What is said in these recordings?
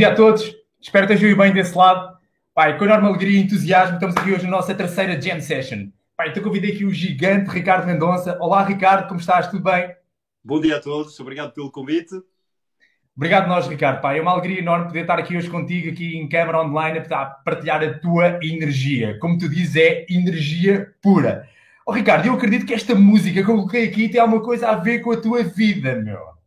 Dia a todos. Espero que estejam bem desse lado. Pai, com enorme alegria e entusiasmo, estamos aqui hoje na nossa terceira Jam Session. Pai, então convidei aqui o gigante Ricardo Mendonça. Olá, Ricardo, como estás? Tudo bem? Bom dia a todos, obrigado pelo convite. Obrigado nós, Ricardo. Pai, é uma alegria enorme poder estar aqui hoje contigo, aqui em câmara online, a partilhar a tua energia. Como tu dizes, é energia pura. Oh, Ricardo, eu acredito que esta música que eu coloquei aqui tem alguma coisa a ver com a tua vida, meu.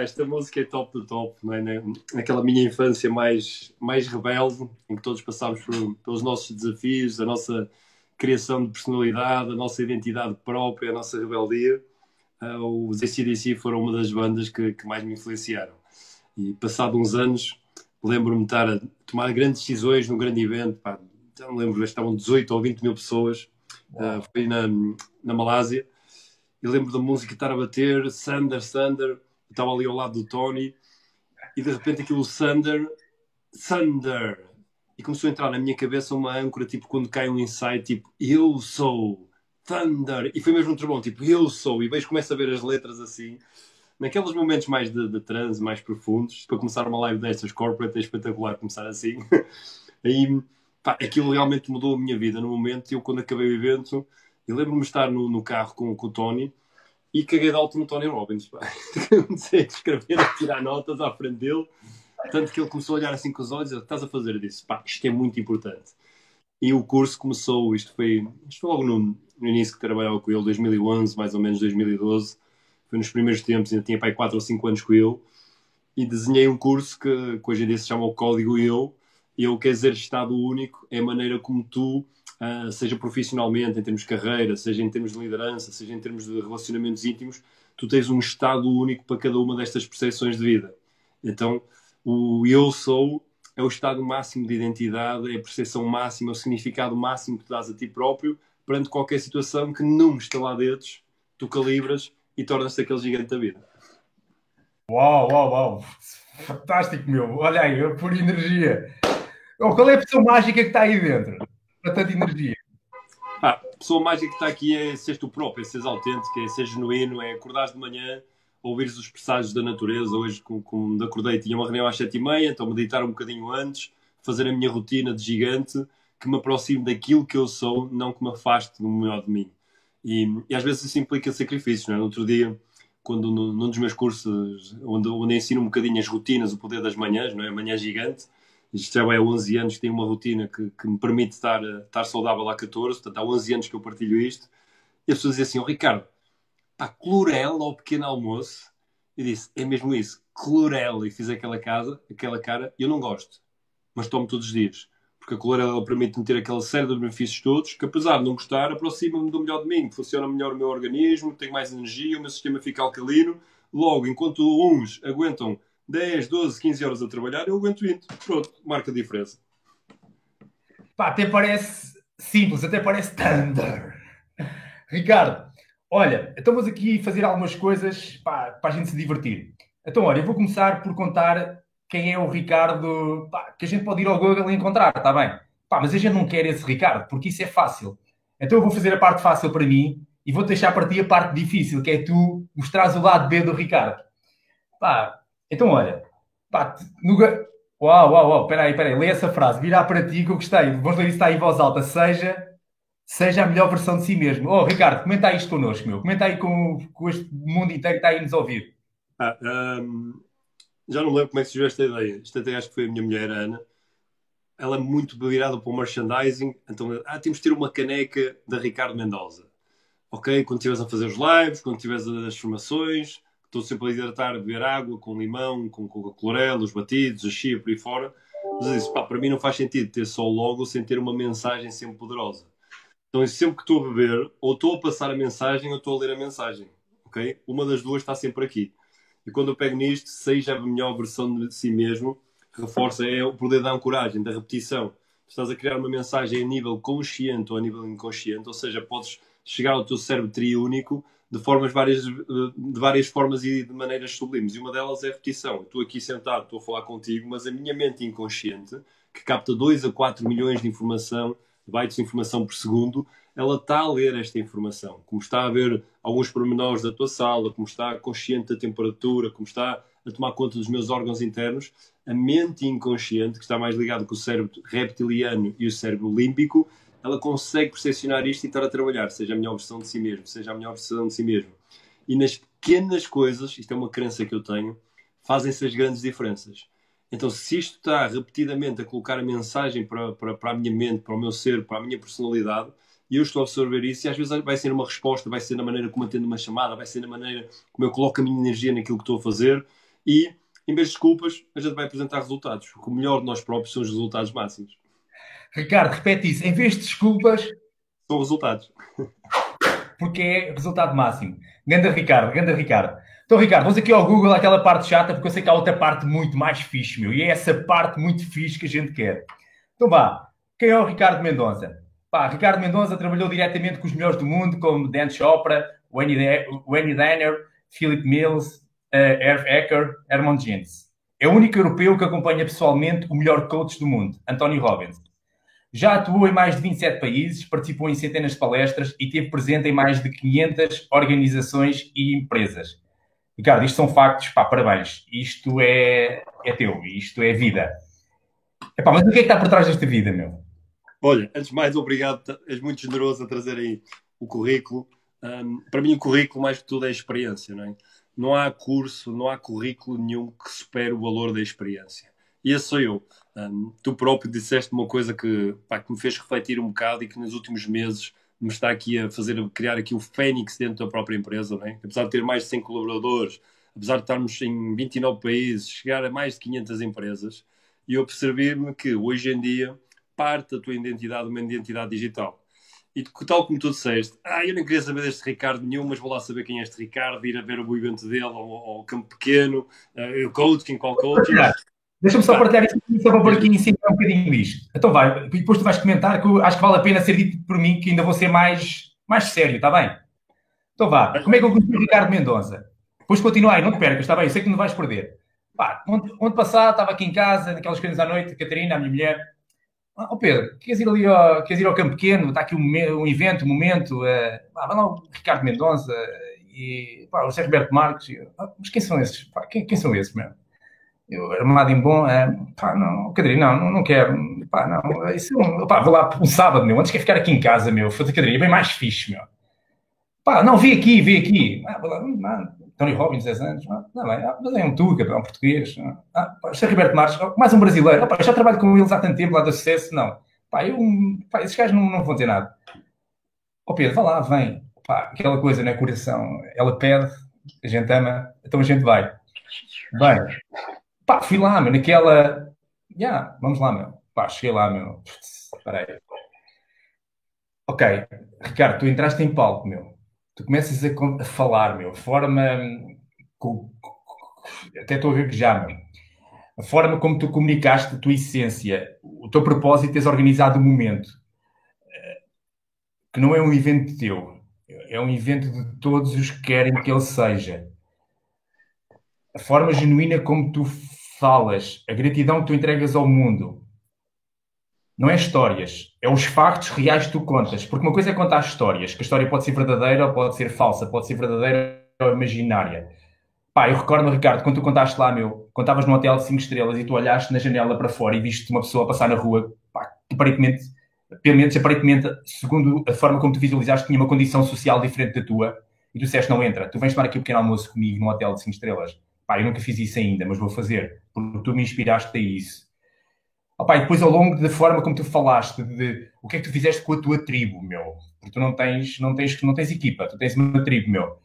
Esta música é top do top, não é? Naquela minha infância mais, mais rebelde, em que todos passámos por, pelos nossos desafios, a nossa criação de personalidade, a nossa identidade própria, a nossa rebeldia, uh, os ACDC foram uma das bandas que, que mais me influenciaram. E passado uns anos, lembro-me de estar a tomar grandes decisões num grande evento, pá, já não lembro, estavam 18 ou 20 mil pessoas, uh, foi na, na Malásia, e lembro da música estar a bater, Thunder, Thunder, estava ali ao lado do Tony e de repente aquilo Thunder, Thunder. E começou a entrar na minha cabeça uma âncora, tipo quando cai um insight, tipo eu sou Thunder. E foi mesmo um trovão, tipo eu sou. E vejo, começo a ver as letras assim. Naqueles momentos mais de, de transe, mais profundos, para começar uma live destas corporate, é espetacular começar assim. Aí, pá, aquilo realmente mudou a minha vida no momento. Eu, quando acabei o evento, eu lembro-me estar no, no carro com, com o Tony e caguei de alto no Tony Robbins. Comecei a escrever, a tirar notas à frente dele. Tanto que ele começou a olhar assim com os olhos: estás a fazer disso? Pá, isto é muito importante. E o curso começou, isto foi, isto foi logo no, no início que trabalhava com ele, 2011, mais ou menos 2012. Foi nos primeiros tempos, ainda tinha pai 4 ou 5 anos com ele. E desenhei um curso que, que hoje em dia se chama o Código Eu. E eu quer dizer Estado Único é a maneira como tu uh, seja profissionalmente, em termos de carreira, seja em termos de liderança, seja em termos de relacionamentos íntimos, tu tens um estado único para cada uma destas percepções de vida. Então, o eu sou é o estado máximo de identidade, é a percepção máxima, é o significado máximo que tu dás a ti próprio perante qualquer situação que não lá dentro, tu calibras e tornas-te aquele gigante da vida. Uau, uau, uau! Fantástico, meu! Olha aí, por energia. Qual é a pessoa mágica que está aí dentro? Para tanta energia? Ah, a pessoa mágica que está aqui é seres tu próprio, é seres autêntico, é ser genuíno, é acordares de manhã, ouvires os presságios da natureza. Hoje, como acordei, tinha uma reunião às sete e meia, então meditar um bocadinho antes, fazer a minha rotina de gigante, que me aproxime daquilo que eu sou, não que me afaste do melhor de mim. E, e às vezes isso implica sacrifícios. Não é? No outro dia, quando num dos meus cursos, onde, onde ensino um bocadinho as rotinas, o poder das manhãs, não é? Manhã gigante, isto já há 11 anos que tenho uma rotina que, que me permite estar, estar saudável há 14, portanto há 11 anos que eu partilho isto. E as pessoas dizem assim, oh, Ricardo, pá, clorela ao pequeno almoço? Eu disse, é mesmo isso, clorela. E fiz aquela, casa, aquela cara, eu não gosto, mas tomo todos os dias. Porque a clorela permite-me ter aquela série de benefícios todos, que apesar de não gostar, aproxima-me do melhor de mim. Funciona melhor o meu organismo, tenho mais energia, o meu sistema fica alcalino. Logo, enquanto uns aguentam 10, 12, 15 horas a trabalhar, eu aguento 20. Pronto, marca a diferença. Pá, até parece simples, até parece Thunder. Ricardo, olha, estamos aqui a fazer algumas coisas pá, para a gente se divertir. Então, olha, eu vou começar por contar quem é o Ricardo, pá, que a gente pode ir ao Google e encontrar, está bem? Pá, mas a gente não quer esse Ricardo, porque isso é fácil. Então eu vou fazer a parte fácil para mim e vou deixar para ti a parte difícil, que é tu mostrares o lado B do Ricardo. Pá, então, olha, pá, no... Uau, uau, uau, peraí, peraí, lê essa frase, virar para ti que eu gostei. Vamos ler isso aí em voz alta. Seja, seja a melhor versão de si mesmo. Oh, Ricardo, comenta aí isto connosco, meu. Comenta aí com, com este mundo inteiro que está aí nos ouvir. Ah, um, já não lembro como é que surgiu esta ideia. Isto até acho que foi a minha mulher, a Ana. Ela é muito virada para o merchandising. Então, ah, temos de ter uma caneca da Ricardo Mendoza. Ok? Quando estiveres a fazer os lives, quando estiveres as formações, estou sempre a hidratar, a beber água com limão, com coca-clorela, os batidos, a chia por aí fora. Mas eu disse, pá, para mim não faz sentido ter só logo sem ter uma mensagem sempre poderosa. Então, sempre que estou a beber, ou estou a passar a mensagem ou estou a ler a mensagem. Ok? Uma das duas está sempre aqui. E quando eu pego nisto, seja a melhor versão de si mesmo, reforça é o poder da ancoragem, da repetição. Estás a criar uma mensagem a nível consciente ou a nível inconsciente, ou seja, podes chegar ao teu cérebro triúnico de formas várias, de várias formas e de maneiras sublimes. E uma delas é a repetição. Estou aqui sentado, estou a falar contigo, mas a minha mente inconsciente, que capta 2 a 4 milhões de informação, bytes de informação por segundo, ela está a ler esta informação. Como está a ver alguns pormenores da tua sala, como está consciente da temperatura, como está a tomar conta dos meus órgãos internos, a mente inconsciente, que está mais ligado com o cérebro reptiliano e o cérebro límbico, ela consegue percepcionar isto e estar a trabalhar, seja a melhor versão de si mesmo, seja a melhor versão de si mesmo. E nas pequenas coisas, isto é uma crença que eu tenho, fazem-se as grandes diferenças. Então, se isto está repetidamente a colocar a mensagem para, para, para a minha mente, para o meu ser, para a minha personalidade, e eu estou a absorver isso, e às vezes vai ser uma resposta, vai ser na maneira como atendo uma chamada, vai ser na maneira como eu coloco a minha energia naquilo que estou a fazer, e em vez de desculpas, a gente vai apresentar resultados. O melhor de nós próprios são os resultados máximos. Ricardo, repete isso. Em vez de desculpas. São resultados. Porque é resultado máximo. Ganda Ricardo, ganda Ricardo. Então, Ricardo, vamos aqui ao Google aquela parte chata, porque eu sei que há outra parte muito mais fixe, meu. E é essa parte muito fixe que a gente quer. Então vá. Quem é o Ricardo Mendonça? Pá, Ricardo Mendonça trabalhou diretamente com os melhores do mundo, como Dan Chopra, Wayne Danner, Philip Mills, uh, Herv Ecker, Hermann Jens. É o único europeu que acompanha pessoalmente o melhor coach do mundo, Anthony Robbins. Já atuou em mais de 27 países, participou em centenas de palestras e esteve presente em mais de 500 organizações e empresas. Ricardo, isto são factos, pá, parabéns. Isto é, é teu, isto é vida. Epá, mas o que é que está por trás desta vida, meu? Olha, antes de mais, obrigado, és muito generoso a trazer aí o currículo. Um, para mim, o currículo, mais que tudo, é experiência, não é? Não há curso, não há currículo nenhum que supere o valor da experiência. E esse sou eu. Um, tu próprio disseste uma coisa que, pá, que me fez refletir um bocado e que nos últimos meses me está aqui a fazer a criar aqui o Fênix dentro da própria empresa, não é? apesar de ter mais de 100 colaboradores, apesar de estarmos em 29 países, chegar a mais de 500 empresas, e eu percebi-me que hoje em dia parte da tua identidade uma identidade digital. E tal como tu disseste, ah, eu não queria saber deste Ricardo nenhum, mas vou lá saber quem é este Ricardo, ir a ver o evento dele, ao, ao campo pequeno, uh, o coaching, qual coaching. Deixa-me só partilhar isso, só para pôr aqui em cima um bocadinho isto. Então vai, depois tu vais comentar que eu acho que vale a pena ser dito por mim, que ainda vou ser mais, mais sério, está bem? Então vá, como é que eu conheci o Ricardo Mendonça? Depois continua aí, não te percas, está bem, eu sei que não vais perder. Pá, onde, onde passar, estava aqui em casa, naquelas coisas à noite, a Catarina, a minha mulher, Ó oh Pedro, queres ir ali ao, queres ir ao Campo Pequeno? Está aqui um, um evento, um momento. Uh, vai lá o Ricardo Mendonça e pá, o José Roberto Marques. Ah, mas quem são esses? Pá, quem, quem, são esses, mesmo? Eu, armado em bom, uh, pá, não, Catarina, não, não quero, pá, não, isso, é pá, vou lá um sábado, meu, antes quer ficar aqui em casa, meu, fazer é bem mais fixe, meu. Pá, não, vi aqui, vi aqui. Ah, vou lá, não, Tony Robbins, 10 anos. Não, não é, mas é um Tuga, é um português. Ah, José Roberto Marques, mais um brasileiro. Opa, já trabalho com eles há tanto tempo lá do sucesso. Não. Pá, eu, pá, esses gajos não, não vão ter nada. Ó Pedro, vá lá, vem. Pá, aquela coisa, né? Coração. Ela pede, a gente ama, então a gente vai. Bem, pá, fui lá, meu, naquela. Já, yeah, vamos lá, meu. Pá, cheguei lá, meu. Espera aí. Ok, Ricardo, tu entraste em palco, meu tu começas a, falar, meu, a forma. Com, até estou a gaguejar, meu. A forma como tu comunicaste a tua essência, o teu propósito, tens organizado o momento. Que não é um evento teu, é um evento de todos os que querem que ele seja. A forma genuína como tu falas, a gratidão que tu entregas ao mundo, não é histórias, é os factos reais que tu contas. Porque uma coisa é contar histórias, que a história pode ser verdadeira ou pode ser falsa, pode ser verdadeira ou imaginária. Pá, eu recordo, Ricardo, quando tu contaste lá, meu, contavas num hotel de 5 estrelas e tu olhaste na janela para fora e viste uma pessoa passar na rua, pá, aparentemente, pelo menos aparentemente, segundo a forma como tu visualizaste, tinha uma condição social diferente da tua e tu disseste, não entra, tu vens tomar aqui um pequeno almoço comigo num hotel de 5 estrelas. Pá, eu nunca fiz isso ainda, mas vou fazer, porque tu me inspiraste a isso. Opa, e depois ao longo da forma como tu falaste, de, de, o que é que tu fizeste com a tua tribo, meu? Porque tu não tens, não tens, não tens equipa, tu tens uma tribo, meu.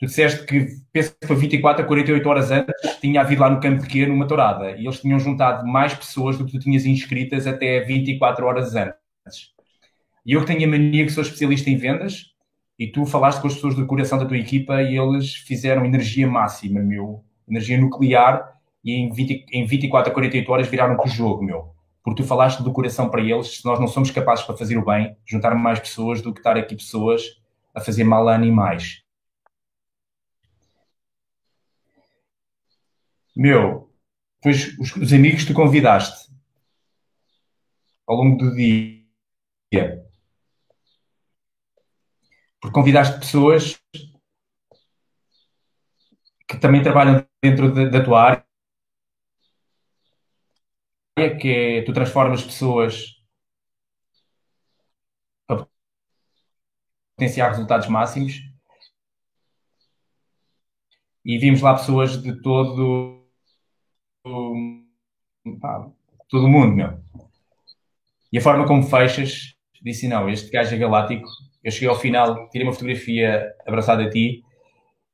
Tu disseste que, penso que foi 24 a 48 horas antes, tinha havido lá no campo pequeno uma tourada e eles tinham juntado mais pessoas do que tu tinhas inscritas até 24 horas antes. E eu que tenho a mania que sou especialista em vendas e tu falaste com as pessoas do coração da tua equipa e eles fizeram energia máxima, meu. Energia nuclear e em, 20, em 24 a 48 horas viraram para o jogo, meu porque tu falaste do coração para eles, se nós não somos capazes para fazer o bem, juntar mais pessoas do que estar aqui pessoas a fazer mal a animais. Meu, pois os, os amigos que tu convidaste ao longo do dia, porque convidaste pessoas que também trabalham dentro de, da tua área, que é tu transformas pessoas para potenciar resultados máximos e vimos lá pessoas de todo todo o mundo, meu. E a forma como fechas, disse não, este gajo é galáctico. Eu cheguei ao final, tirei uma fotografia abraçada a ti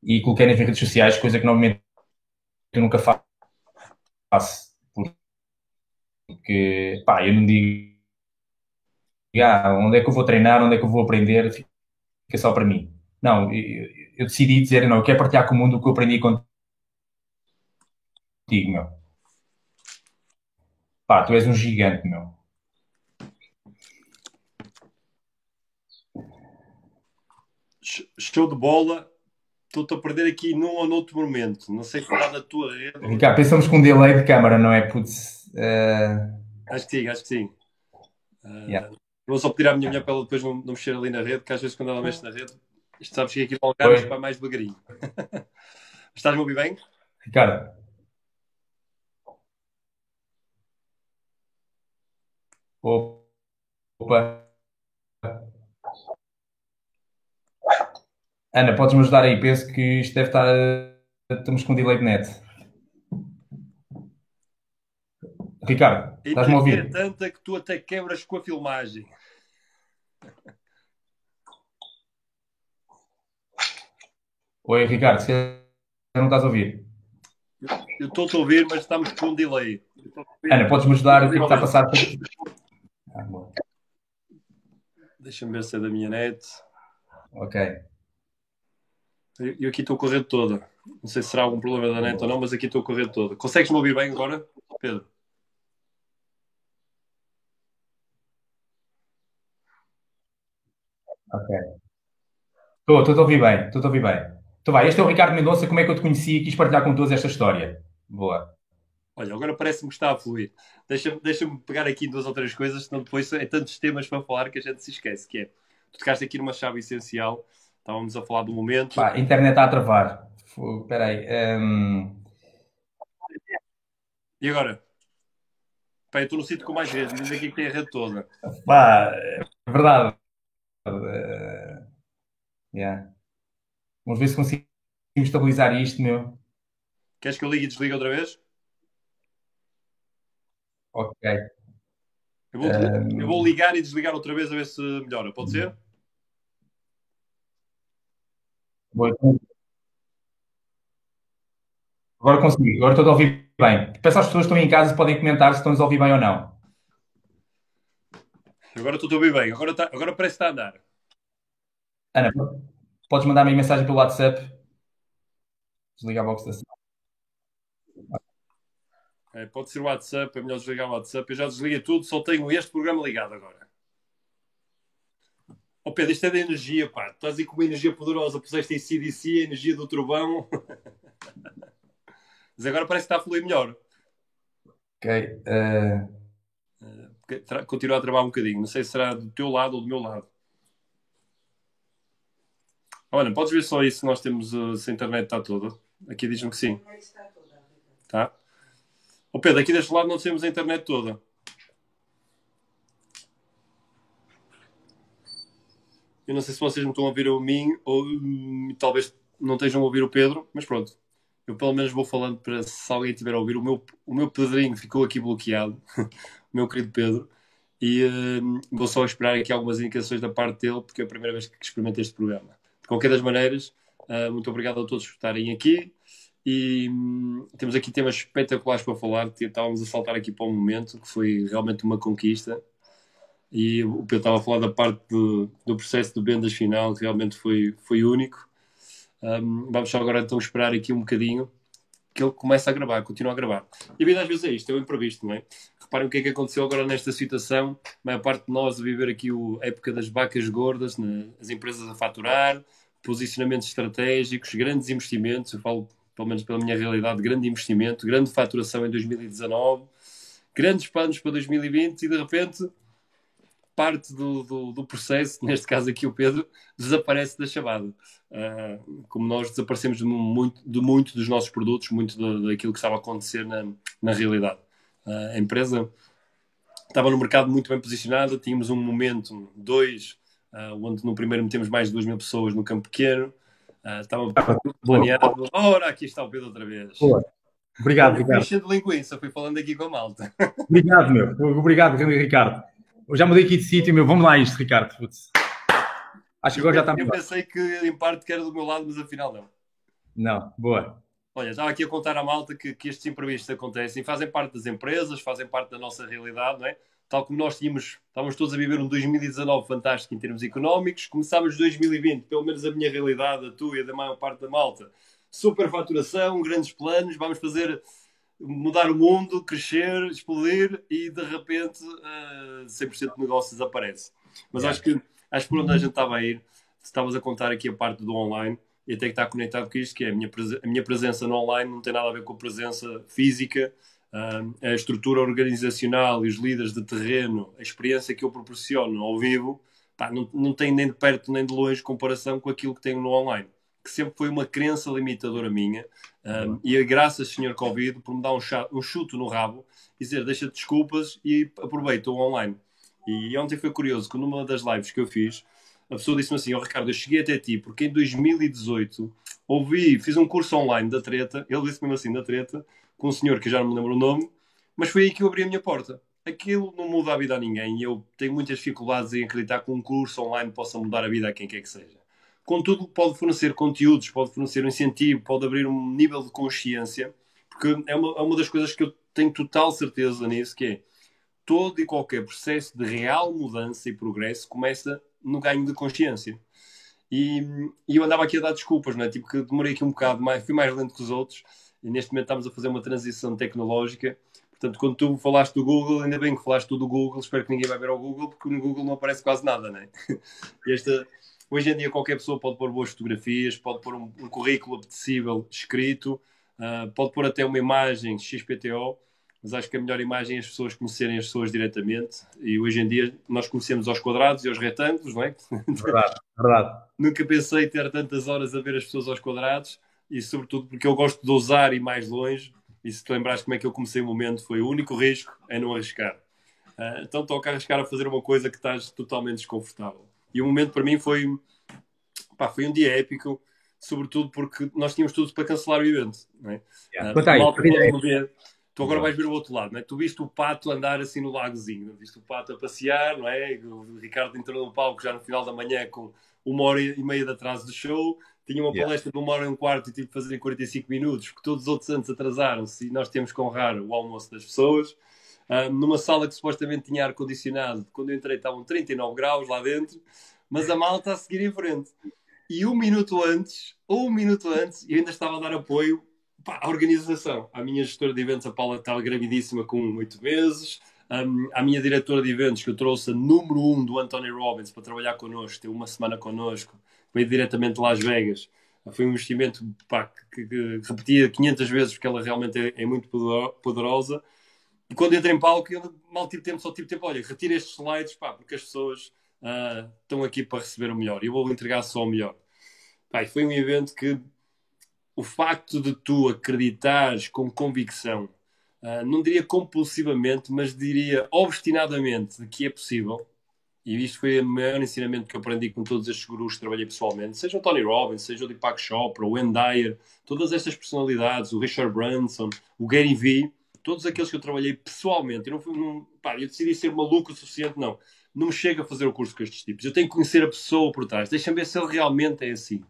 e coloquei nas redes sociais, coisa que normalmente eu nunca faço. Porque, pá, eu não digo ah, onde é que eu vou treinar, onde é que eu vou aprender, fica só para mim. Não, eu, eu decidi dizer, não, eu quero partilhar com o mundo o que eu aprendi contigo, meu. Pá, tu és um gigante, meu. Show de bola. Estou-te a perder aqui num ou noutro momento. Não sei falar da tua rede. Ricardo, pensamos com um delay de câmara, não é? Putz, uh... Acho que sim, acho que sim. Uh, yeah. Vou só pedir à minha mulher para ela depois não, não mexer ali na rede, que às vezes quando ela mexe na rede, isto sabes que aqui no Algarve para mais devagarinho. Estás-me a ouvir bem? Ricardo. Opa. Ana, podes-me ajudar aí? Penso que isto deve estar. Estamos com delay de net. Ricardo, estás-me a ouvir? É tanta que tu até quebras com a filmagem. Oi, Ricardo, você não estás a ouvir? Eu estou a ouvir, mas estamos com um delay. Ana, podes-me ajudar? O que, é que está a passar? Ah, Deixa-me ver se é da minha net. Ok. Eu aqui estou a correr toda. Não sei se será algum problema da net ou não, mas aqui estou a correr toda. Consegues-me ouvir bem agora, Pedro? Ok. Estou, estou a ouvir bem, estou a ouvir bem. Então vai, este é o Ricardo Mendonça, como é que eu te conheci e quis partilhar com todos esta história. Boa. Olha, agora parece-me que está a fluir. Deixa-me deixa pegar aqui duas ou três coisas, senão depois é tantos temas para falar que a gente se esquece, que é, tu tocaste aqui numa chave essencial, Estávamos a falar do momento. Pá, a internet está a travar. Espera aí. Um... E agora? Pá, eu estou no sítio com mais rede. Diz aqui que tem a rede toda. Pá, é verdade. Uh... Yeah. Vamos ver se conseguimos estabilizar isto, meu. Queres que eu ligue e desligue outra vez? Ok. Eu vou, um... eu vou ligar e desligar outra vez a ver se melhora. Pode ser? Agora consegui, agora estou a ouvir bem. Peço às pessoas que estão em casa podem comentar se estão a ouvir bem ou não. Agora estou a ouvir bem, agora, está, agora parece que está a andar. Ana, podes mandar-me mensagem pelo WhatsApp? Desligar a box da é, pode ser o WhatsApp, é melhor desligar o WhatsApp. Eu já desliguei tudo, só tenho este programa ligado agora. Oh Pedro, isto é da energia, pá. Estás aí com uma energia poderosa, puseste em CDC a energia do trovão. Mas agora parece que está a fluir melhor. Ok. Uh... Uh, continuar a trabalhar um bocadinho. Não sei se será do teu lado ou do meu lado. Olha, podes ver só isso se nós temos uh, se a internet está toda. Aqui diz-me que sim. Tá? Oh Pedro, aqui deste lado não temos a internet toda. Eu não sei se vocês me estão a ouvir a mim ou hum, talvez não estejam a ouvir o Pedro, mas pronto. Eu pelo menos vou falando para se alguém estiver a ouvir. O meu, o meu Pedrinho ficou aqui bloqueado, o meu querido Pedro, e hum, vou só esperar aqui algumas indicações da parte dele, porque é a primeira vez que experimento este programa. De qualquer das maneiras, uh, muito obrigado a todos por estarem aqui. E hum, temos aqui temas espetaculares para falar. Estávamos a saltar aqui para um momento que foi realmente uma conquista e o Pedro estava a falar da parte do, do processo de vendas final, que realmente foi, foi único. Um, vamos só agora então esperar aqui um bocadinho que ele comece a gravar, continua a gravar. E a vida às vezes é isto, é o imprevisto, não é? Reparem o que é que aconteceu agora nesta situação. A maior parte de nós a viver aqui a época das vacas gordas, né? as empresas a faturar, posicionamentos estratégicos, grandes investimentos. Eu falo, pelo menos pela minha realidade, grande investimento, grande faturação em 2019, grandes planos para 2020 e de repente parte do, do, do, processo, neste caso aqui o Pedro, desaparece da chamada. Uh, como nós desaparecemos de muito, de muito dos nossos produtos, muito daquilo que estava a acontecer na, na realidade. Uh, a empresa estava no mercado muito bem posicionada, tínhamos um momento, dois, uh, onde no primeiro metemos mais de 2 mil pessoas no campo pequeno, estava planeado. Ora, aqui está o Pedro outra vez. Boa. Obrigado, obrigado. de linguiça, fui falando aqui com a malta. Obrigado, meu. Obrigado, Ricardo. Eu já mudei aqui de sítio, meu. Vamos lá isto, Ricardo. Putz. Acho que agora já está Eu pensei que em parte que era do meu lado, mas afinal não. Não, boa. Olha, estava aqui a contar à malta que, que estes imprevistos acontecem, fazem parte das empresas, fazem parte da nossa realidade, não é? Tal como nós tínhamos, estávamos todos a viver um 2019 fantástico em termos económicos, começámos 2020, pelo menos a minha realidade, a tua e a da maior parte da malta, super faturação, grandes planos, vamos fazer mudar o mundo, crescer, explodir e de repente uh, 100% de negócio desaparece. Mas acho que acho que por onde a gente estava a ir, estavas a contar aqui a parte do online e até que está conectado com isto, que é a minha, a minha presença no online não tem nada a ver com a presença física, uh, a estrutura organizacional e os líderes de terreno, a experiência que eu proporciono ao vivo, pá, não, não tem nem de perto nem de longe comparação com aquilo que tenho no online que sempre foi uma crença limitadora minha. Um, e graças, senhor Covid, por me dar um, chato, um chuto no rabo e dizer deixa desculpas e aproveita o online. E ontem foi curioso que numa das lives que eu fiz, a pessoa disse-me assim: oh, Ricardo, eu cheguei até ti porque em 2018 ouvi, fiz um curso online da treta, ele disse mesmo assim, da treta, com um senhor que já não me lembro o nome, mas foi aí que eu abri a minha porta. Aquilo não muda a vida a ninguém e eu tenho muitas dificuldades em acreditar que um curso online possa mudar a vida a quem quer que seja. Contudo, pode fornecer conteúdos, pode fornecer um incentivo, pode abrir um nível de consciência, porque é uma, é uma das coisas que eu tenho total certeza nisso, que é todo e qualquer processo de real mudança e progresso começa no ganho de consciência. E, e, eu andava aqui a dar desculpas, não é? Tipo que demorei aqui um bocado mais, fui mais lento que os outros, e neste momento estamos a fazer uma transição tecnológica. Portanto, quando tu falaste do Google, ainda bem que falaste tu do Google, espero que ninguém vai ver ao Google, porque no Google não aparece quase nada, não é? Esta, Hoje em dia qualquer pessoa pode pôr boas fotografias, pode pôr um, um currículo apetecível escrito, uh, pode pôr até uma imagem XPTO, mas acho que a melhor imagem é as pessoas conhecerem as pessoas diretamente. E hoje em dia nós conhecemos aos quadrados e aos retângulos, não é? Verdade, verdade. Nunca pensei ter tantas horas a ver as pessoas aos quadrados e, sobretudo, porque eu gosto de ousar e mais longe. E se te lembrares como é que eu comecei o momento, foi o único risco é não arriscar. Uh, então toca arriscar a fazer uma coisa que estás totalmente desconfortável. E o momento para mim foi, pá, foi um dia épico, sobretudo porque nós tínhamos tudo para cancelar o evento. Não é? Yeah. Uh, Tu agora vais ver o outro lado, não é? Tu viste o pato andar assim no lagozinho, viste o pato a passear, não é? O Ricardo entrou no palco já no final da manhã com uma hora e meia de atraso do show, tinha uma palestra yeah. de uma hora e um quarto e tive que fazer em 45 minutos, porque todos os outros antes atrasaram-se e nós temos que honrar o almoço das pessoas numa sala que supostamente tinha ar-condicionado. Quando eu entrei estavam 39 graus lá dentro, mas a malta a seguir em frente. E um minuto antes, ou um minuto antes, eu ainda estava a dar apoio pá, à organização. A minha gestora de eventos, a Paula, estava gravidíssima com oito meses. Um, a minha diretora de eventos, que eu trouxe a número um do Anthony Robbins para trabalhar connosco, teve uma semana connosco, veio diretamente de Las Vegas. Foi um investimento pá, que, que, repetia 500 vezes, porque ela realmente é, é muito poderosa. E quando entrei em palco, eu mal tive tempo, só tive tempo, olha, retira estes slides, pá, porque as pessoas uh, estão aqui para receber o melhor. Eu vou entregar só o melhor. Pá, foi um evento que o facto de tu acreditares com convicção, uh, não diria compulsivamente, mas diria obstinadamente que é possível, e isto foi o maior ensinamento que eu aprendi com todos estes gurus que trabalhei pessoalmente, seja o Tony Robbins, seja o Deepak Chopra, o Wayne Dyer, todas estas personalidades, o Richard Branson, o Gary Vee, todos aqueles que eu trabalhei pessoalmente, eu, não, não, pá, eu decidi ser maluco o suficiente, não. Não me chega a fazer o curso com estes tipos. Eu tenho que conhecer a pessoa por trás. Deixa-me ver se ele realmente é assim.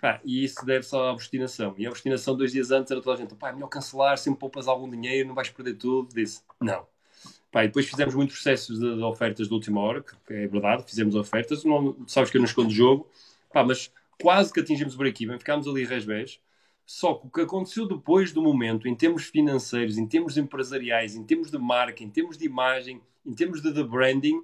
Pá, e isso deve-se à obstinação. E a obstinação, dois dias antes, era toda a gente: pá, é melhor cancelar, sempre poupas algum dinheiro, não vais perder tudo. Disse: não. Pá, e depois fizemos muitos processos de, de, ofertas de última hora, que é verdade, fizemos ofertas. Não, sabes que eu não escondo o jogo, pá, mas quase que atingimos o break-even, ficámos ali resbés só que o que aconteceu depois do momento, em termos financeiros, em termos empresariais, em termos de marca, em termos de imagem, em termos de, de branding,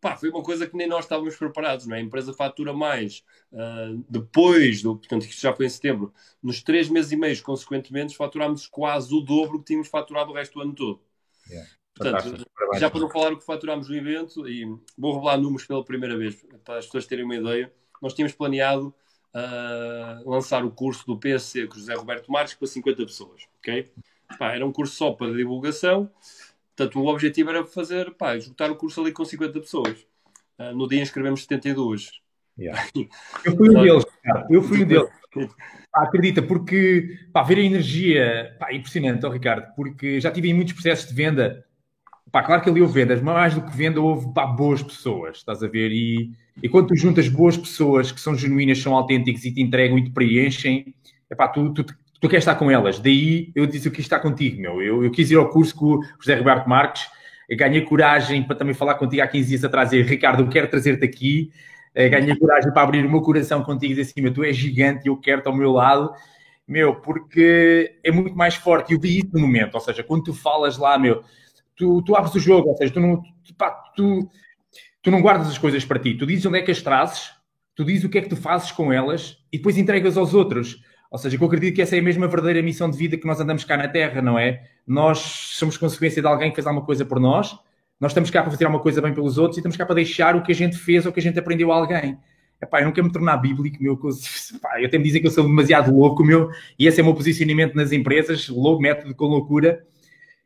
pá, foi uma coisa que nem nós estávamos preparados. Não é? A empresa fatura mais uh, depois, do, portanto, isto já foi em setembro, nos três meses e meio, consequentemente, faturámos quase o dobro que tínhamos faturado o resto do ano todo. Yeah. Portanto, já para não falar o que faturámos no evento, e vou revelar números pela primeira vez, para as pessoas terem uma ideia, nós tínhamos planeado uh, lançar o curso do PSC José Roberto Marques para 50 pessoas, ok? Pá, era um curso só para divulgação, portanto o objetivo era fazer, pá, esgotar o curso ali com 50 pessoas. Uh, no dia inscrevemos 72. Yeah. Eu fui um deles, cara. eu fui um deles. Pá, acredita, porque pá, ver a energia, pá, impressionante, oh, Ricardo, porque já tive em muitos processos de venda. Pá, claro que ali houve vendas, mas mais do que venda, houve pá, boas pessoas, estás a ver? E, e quando tu juntas boas pessoas que são genuínas, são autênticas e te entregam e te preenchem, epá, tu, tu, tu queres estar com elas. Daí eu disse: Eu quis estar contigo, meu. Eu, eu quis ir ao curso com o José Roberto Marques, ganhei coragem para também falar contigo há 15 dias atrás e Ricardo, eu quero trazer-te aqui. Eh, ganhei coragem para abrir o meu coração contigo e dizer assim: meu, tu és gigante e eu quero-te ao meu lado, meu, porque é muito mais forte. Eu vi isso no momento, ou seja, quando tu falas lá, meu, tu, tu abres o jogo, ou seja, tu não, tu, pá, tu, tu não guardas as coisas para ti, tu dizes onde é que as trazes, tu dizes o que é que tu fazes com elas e depois entregas aos outros. Ou seja, eu acredito que essa é a mesma verdadeira missão de vida que nós andamos cá na Terra, não é? Nós somos consequência de alguém que fez alguma coisa por nós nós estamos cá para fazer alguma coisa bem pelos outros e estamos cá para deixar o que a gente fez ou que a gente aprendeu a alguém. Epá, eu não quero me tornar bíblico, meu. Epá, eu tenho de dizer que eu sou demasiado louco, meu, e esse é o meu posicionamento nas empresas, louco, método com loucura.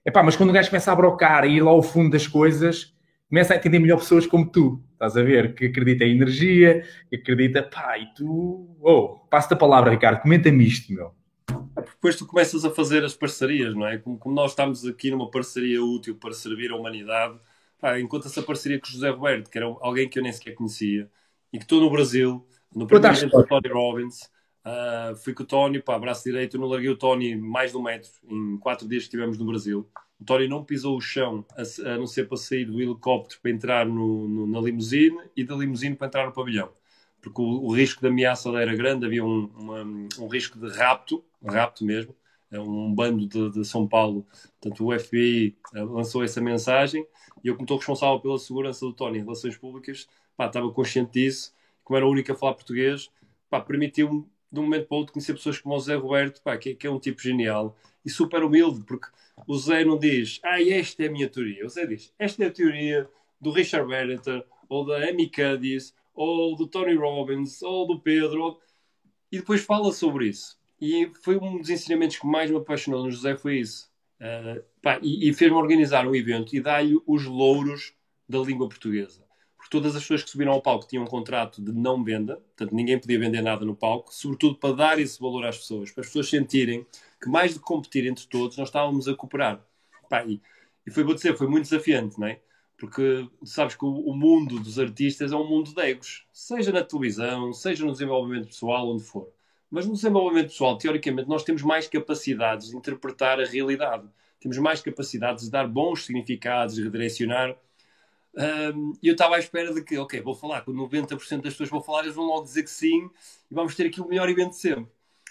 Epá, mas quando o gajo começa a brocar e ir lá ao fundo das coisas, começa a entender melhor pessoas como tu, estás a ver? Que acredita em energia, que acredita, pá, e tu, oh, passa-te a palavra, Ricardo, comenta-me isto, meu. Depois tu começas a fazer as parcerias, não é? Como, como nós estamos aqui numa parceria útil para servir a humanidade, enquanto essa parceria com o José Roberto, que era alguém que eu nem sequer conhecia, e que estou no Brasil, no primeiro do Tony Robbins, uh, fui com o Tony, pá, braço direito, eu não larguei o Tony mais de um metro, em quatro dias que estivemos no Brasil. O Tony não pisou o chão, a, a não ser para sair do helicóptero para entrar no, no, na limusine e da limusine para entrar no pavilhão. Porque o, o risco de ameaça era grande, havia um, uma, um risco de rapto, rapto mesmo, é um bando de, de, São Paulo, portanto o FBI eh, lançou essa mensagem e eu como estou responsável pela segurança do Tony em relações públicas, pá, estava consciente disso, como era o único a falar português, permitiu-me de um momento para o outro conhecer pessoas como o Zé Roberto, pá, que, que, é um tipo genial e super humilde, porque o Zé não diz, ah, esta é a minha teoria. O Zé diz, esta é a teoria do Richard Barrett, ou da Amy Cuddy, ou do Tony Robbins, ou do Pedro, e depois fala sobre isso. E foi um dos ensinamentos que mais me apaixonou no José, foi isso. Uh, pá, e, e fez-me organizar um evento e dar-lhe os louros da língua portuguesa. Porque todas as pessoas que subiram ao palco tinham um contrato de não venda, portanto ninguém podia vender nada no palco, sobretudo para dar esse valor às pessoas, para as pessoas sentirem que mais que competir entre todos, nós estávamos a cooperar. Pá, e, e foi, vou dizer, foi muito desafiante, não é? Porque sabes que o, o, mundo dos artistas é um mundo de egos, seja na televisão, seja no desenvolvimento pessoal, onde for. Mas no desenvolvimento pessoal, teoricamente, nós temos mais capacidades de interpretar a realidade. Temos mais capacidades de dar bons significados, de redirecionar. E eu estava à espera de que, ok, vou falar com 90% das pessoas vou falar, eles vão logo dizer que sim e vamos ter aqui o melhor evento de sempre.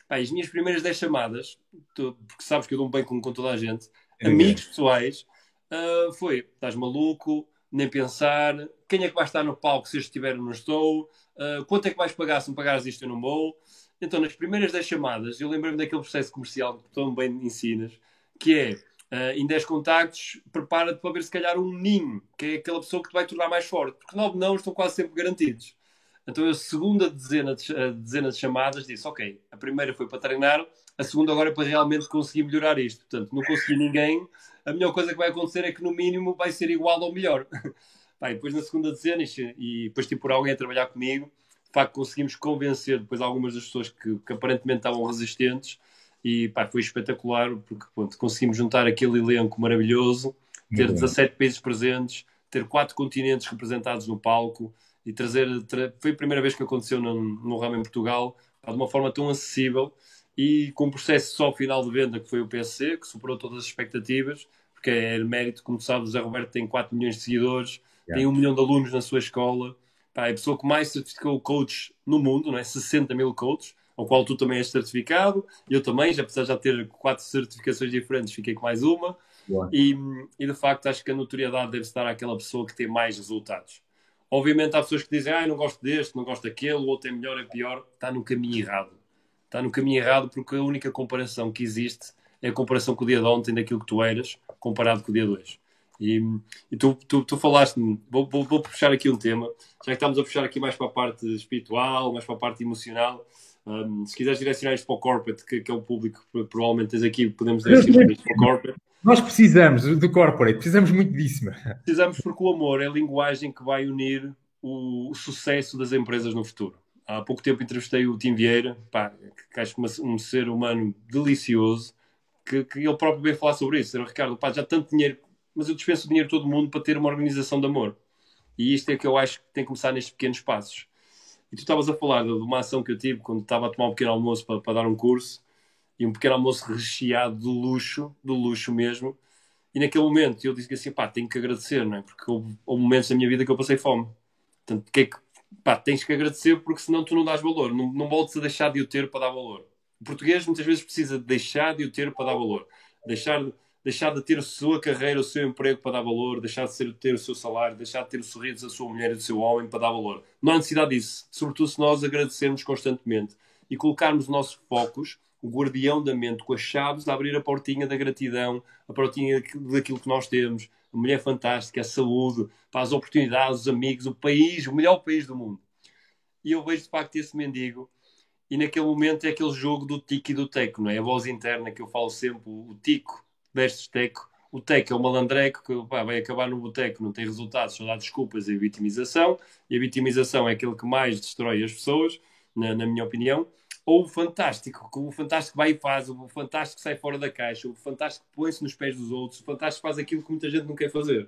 As minhas primeiras 10 chamadas, porque sabes que eu dou bem com, com toda a gente, é amigos pessoais, uh, foi: estás maluco, nem pensar, quem é que vai estar no palco se eu estiver ou não estou, uh, quanto é que vais pagar se me pagares isto eu não vou. Então, nas primeiras 10 chamadas, eu lembro-me daquele processo comercial que tão bem ensinas, que é, uh, em 10 contactos, prepara-te para ver se calhar um ninho, que é aquela pessoa que te vai tornar mais forte, porque 9 não estão quase sempre garantidos. Então, a segunda dezena de, a dezena de chamadas disse, ok, a primeira foi para treinar, a segunda agora é para realmente conseguir melhorar isto. Portanto, não consegui ninguém, a melhor coisa que vai acontecer é que no mínimo vai ser igual ou melhor. Pá, depois na segunda dezena, e depois tipo por alguém a trabalhar comigo, de facto conseguimos convencer depois algumas das pessoas que, que aparentemente estavam resistentes e pá, foi espetacular porque pronto, conseguimos juntar aquele elenco maravilhoso, ter Muito 17 bem. países presentes, ter quatro continentes representados no palco e trazer. Tra... Foi a primeira vez que aconteceu no, no ramo em Portugal, de uma forma tão acessível e com um processo só final de venda que foi o PSC, que superou todas as expectativas, porque é mérito, como sabes, o Zé Roberto tem 4 milhões de seguidores, yeah. tem um milhão de alunos na sua escola Pá, é a pessoa que mais certificou coaches no mundo, não é? 60 mil coaches, ao qual tu também és certificado, eu também, já apesar de já ter quatro certificações diferentes, fiquei com mais uma. E, e, de facto acho que a notoriedade deve estar àquela pessoa que tem mais resultados. Obviamente há pessoas que dizem, ah, não gosto deste, não gosto daquele, o outro é melhor, é pior. Está no caminho errado. Está no caminho errado porque a única comparação que existe é a comparação com o dia de ontem daquilo que tu eras, comparado com o dia de hoje. E, e tu, tu, tu falaste-me, vou, vou, vou, puxar aqui um tema, já que estamos a puxar aqui mais para a parte espiritual, mais para a parte emocional. Um, se quiseres direcionar isto para o corporate, que, que é o público provavelmente tens aqui, podemos direcionar isto para o corporate. Nós precisamos do corporate, precisamos muito disso. Precisamos porque o amor é a linguagem que vai unir o, sucesso das empresas no futuro. Há pouco tempo entrevistei o Tim Vieira, pá, que acho um ser humano delicioso, que, que ele próprio veio falar sobre isso. Era, Ricardo, pá, já tanto dinheiro, mas eu dispenso o dinheiro todo mundo para ter uma organização de amor. E isto é que eu acho que tem que começar nestes pequenos passos. E tu estavas a falar de uma ação que eu tive quando estava a tomar um pequeno almoço para, para dar um curso, e um pequeno almoço recheado de luxo, do luxo mesmo. E naquele momento eu disse assim, pá, tenho que agradecer, não é? Porque houve, houve momentos da minha vida que eu passei fome. Portanto, que é que, pá, tens que agradecer porque senão tu não dás valor. Não, não voltes a deixar de o ter para dar valor. O português muitas vezes precisa deixar de o ter para dar valor. Deixar, deixar de ter a sua carreira, o seu emprego para dar valor, deixar de ter o seu salário, deixar de ter o sorriso da sua mulher e do seu homem para dar valor. Não há necessidade disso. Sobretudo se nós agradecermos constantemente e colocarmos os nossos focos, o guardião da mente, com as chaves de abrir a portinha da gratidão, a portinha daquilo que nós temos, a mulher fantástica, a saúde, para as oportunidades, os amigos, o país, o melhor país do mundo. E eu vejo de facto esse mendigo e naquele momento é aquele jogo do tico e do teco, não é? A voz interna que eu falo sempre, o tico versus teco. O teco é o malandreco que pá, vai acabar no boteco, não tem resultados, só dá desculpas e vitimização. E a vitimização é aquele que mais destrói as pessoas, na, na minha opinião. Ou o fantástico, o fantástico vai e faz, o fantástico sai fora da caixa, o fantástico põe-se nos pés dos outros, o fantástico faz aquilo que muita gente não quer fazer.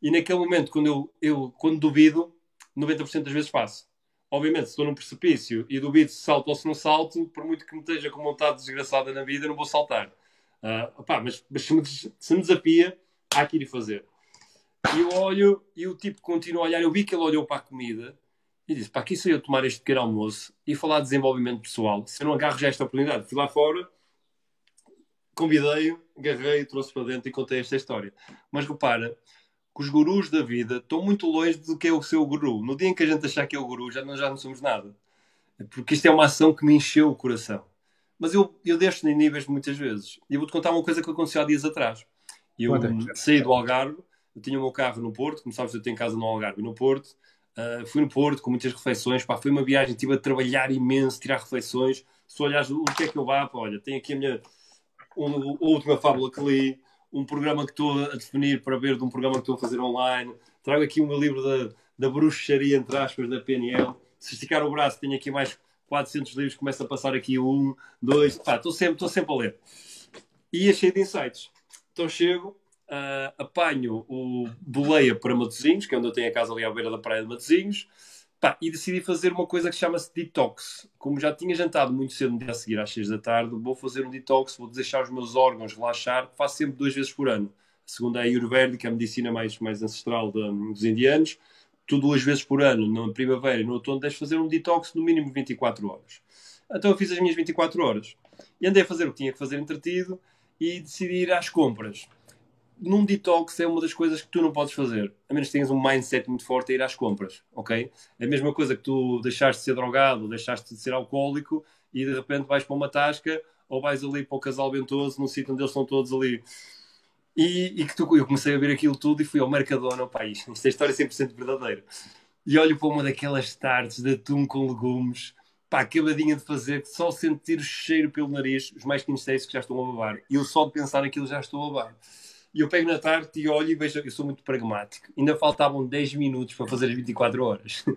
E naquele momento, quando eu, eu quando duvido, 90% das vezes faço obviamente, se estou num precipício e duvido se salto ou se não salto, por muito que me esteja com vontade desgraçada na vida, não vou saltar. Uh, opá, mas, mas se, me, se, me, desafia, há que ir fazer. E eu olho e o tipo continua a olhar. Eu vi que ele olhou para a comida e disse: Pá, aqui sou eu tomar este pequeno almoço e falar de desenvolvimento pessoal. Se eu não agarro já esta oportunidade, fui lá fora, convidei-o, agarrei, trouxe para dentro e contei esta história. Mas repara, que os gurus da vida estão muito longe do que é o seu guru. No dia em que a gente achar que é o guru, já não, já não somos nada. Porque isto é uma ação que me encheu o coração. Mas eu, eu deixo em níveis muitas vezes. E eu vou-te contar uma coisa que aconteceu há dias atrás. Eu saí do Algarve, eu tinha o meu carro no Porto, como sabes, eu tenho casa no Algarve e no Porto. Uh, fui no Porto com muitas reflexões, pá, foi uma viagem, estive a trabalhar imenso, tirar reflexões. Se olhares o que é que eu vá, pá, olha, tenho aqui a minha uma, a última fábula que li, um programa que estou a definir para ver de um programa que estou a fazer online. Trago aqui o meu livro da, da bruxaria, entre aspas, da PNL. Se esticar o braço, tenho aqui mais 400 livros, começo a passar aqui um, dois, pá, estou sempre, estou sempre a ler. E achei de insights. Então chego, uh, apanho o Boleia para Matosinhos, que é onde eu tenho a casa ali à beira da praia de Matosinhos, Pá, e decidi fazer uma coisa que chama-se detox. Como já tinha jantado muito cedo no dia a seguir, às 6 da tarde, vou fazer um detox, vou deixar os meus órgãos relaxar, faço sempre duas vezes por ano. A segunda é a Ayurveda, que é a medicina mais, mais ancestral de, dos indianos. Tu duas vezes por ano, na primavera e no outono, deves fazer um detox no mínimo 24 horas. Então eu fiz as minhas 24 horas. E andei a fazer o que tinha que fazer entretido e decidi ir às compras num detox é uma das coisas que tu não podes fazer, a menos que tenhas um mindset muito forte a ir às compras, ok? É a mesma coisa que tu deixaste de ser drogado, deixaste de ser alcoólico e de repente vais para uma tasca ou vais ali para o casal ventoso, num sítio onde eles estão todos ali. E, e que tu, eu comecei a ver aquilo tudo e fui ao Mercadona, pá, isto, isto é história 100% verdadeira. E olho para uma daquelas tardes de atum com legumes, pá, acabadinha de fazer, só sentir o cheiro pelo nariz, os mais kinestésicos que já estão a babar. E eu só de pensar naquilo já estou a babar. E eu pego na tarde e olho e vejo, eu sou muito pragmático. Ainda faltavam 10 minutos para fazer as 24 horas.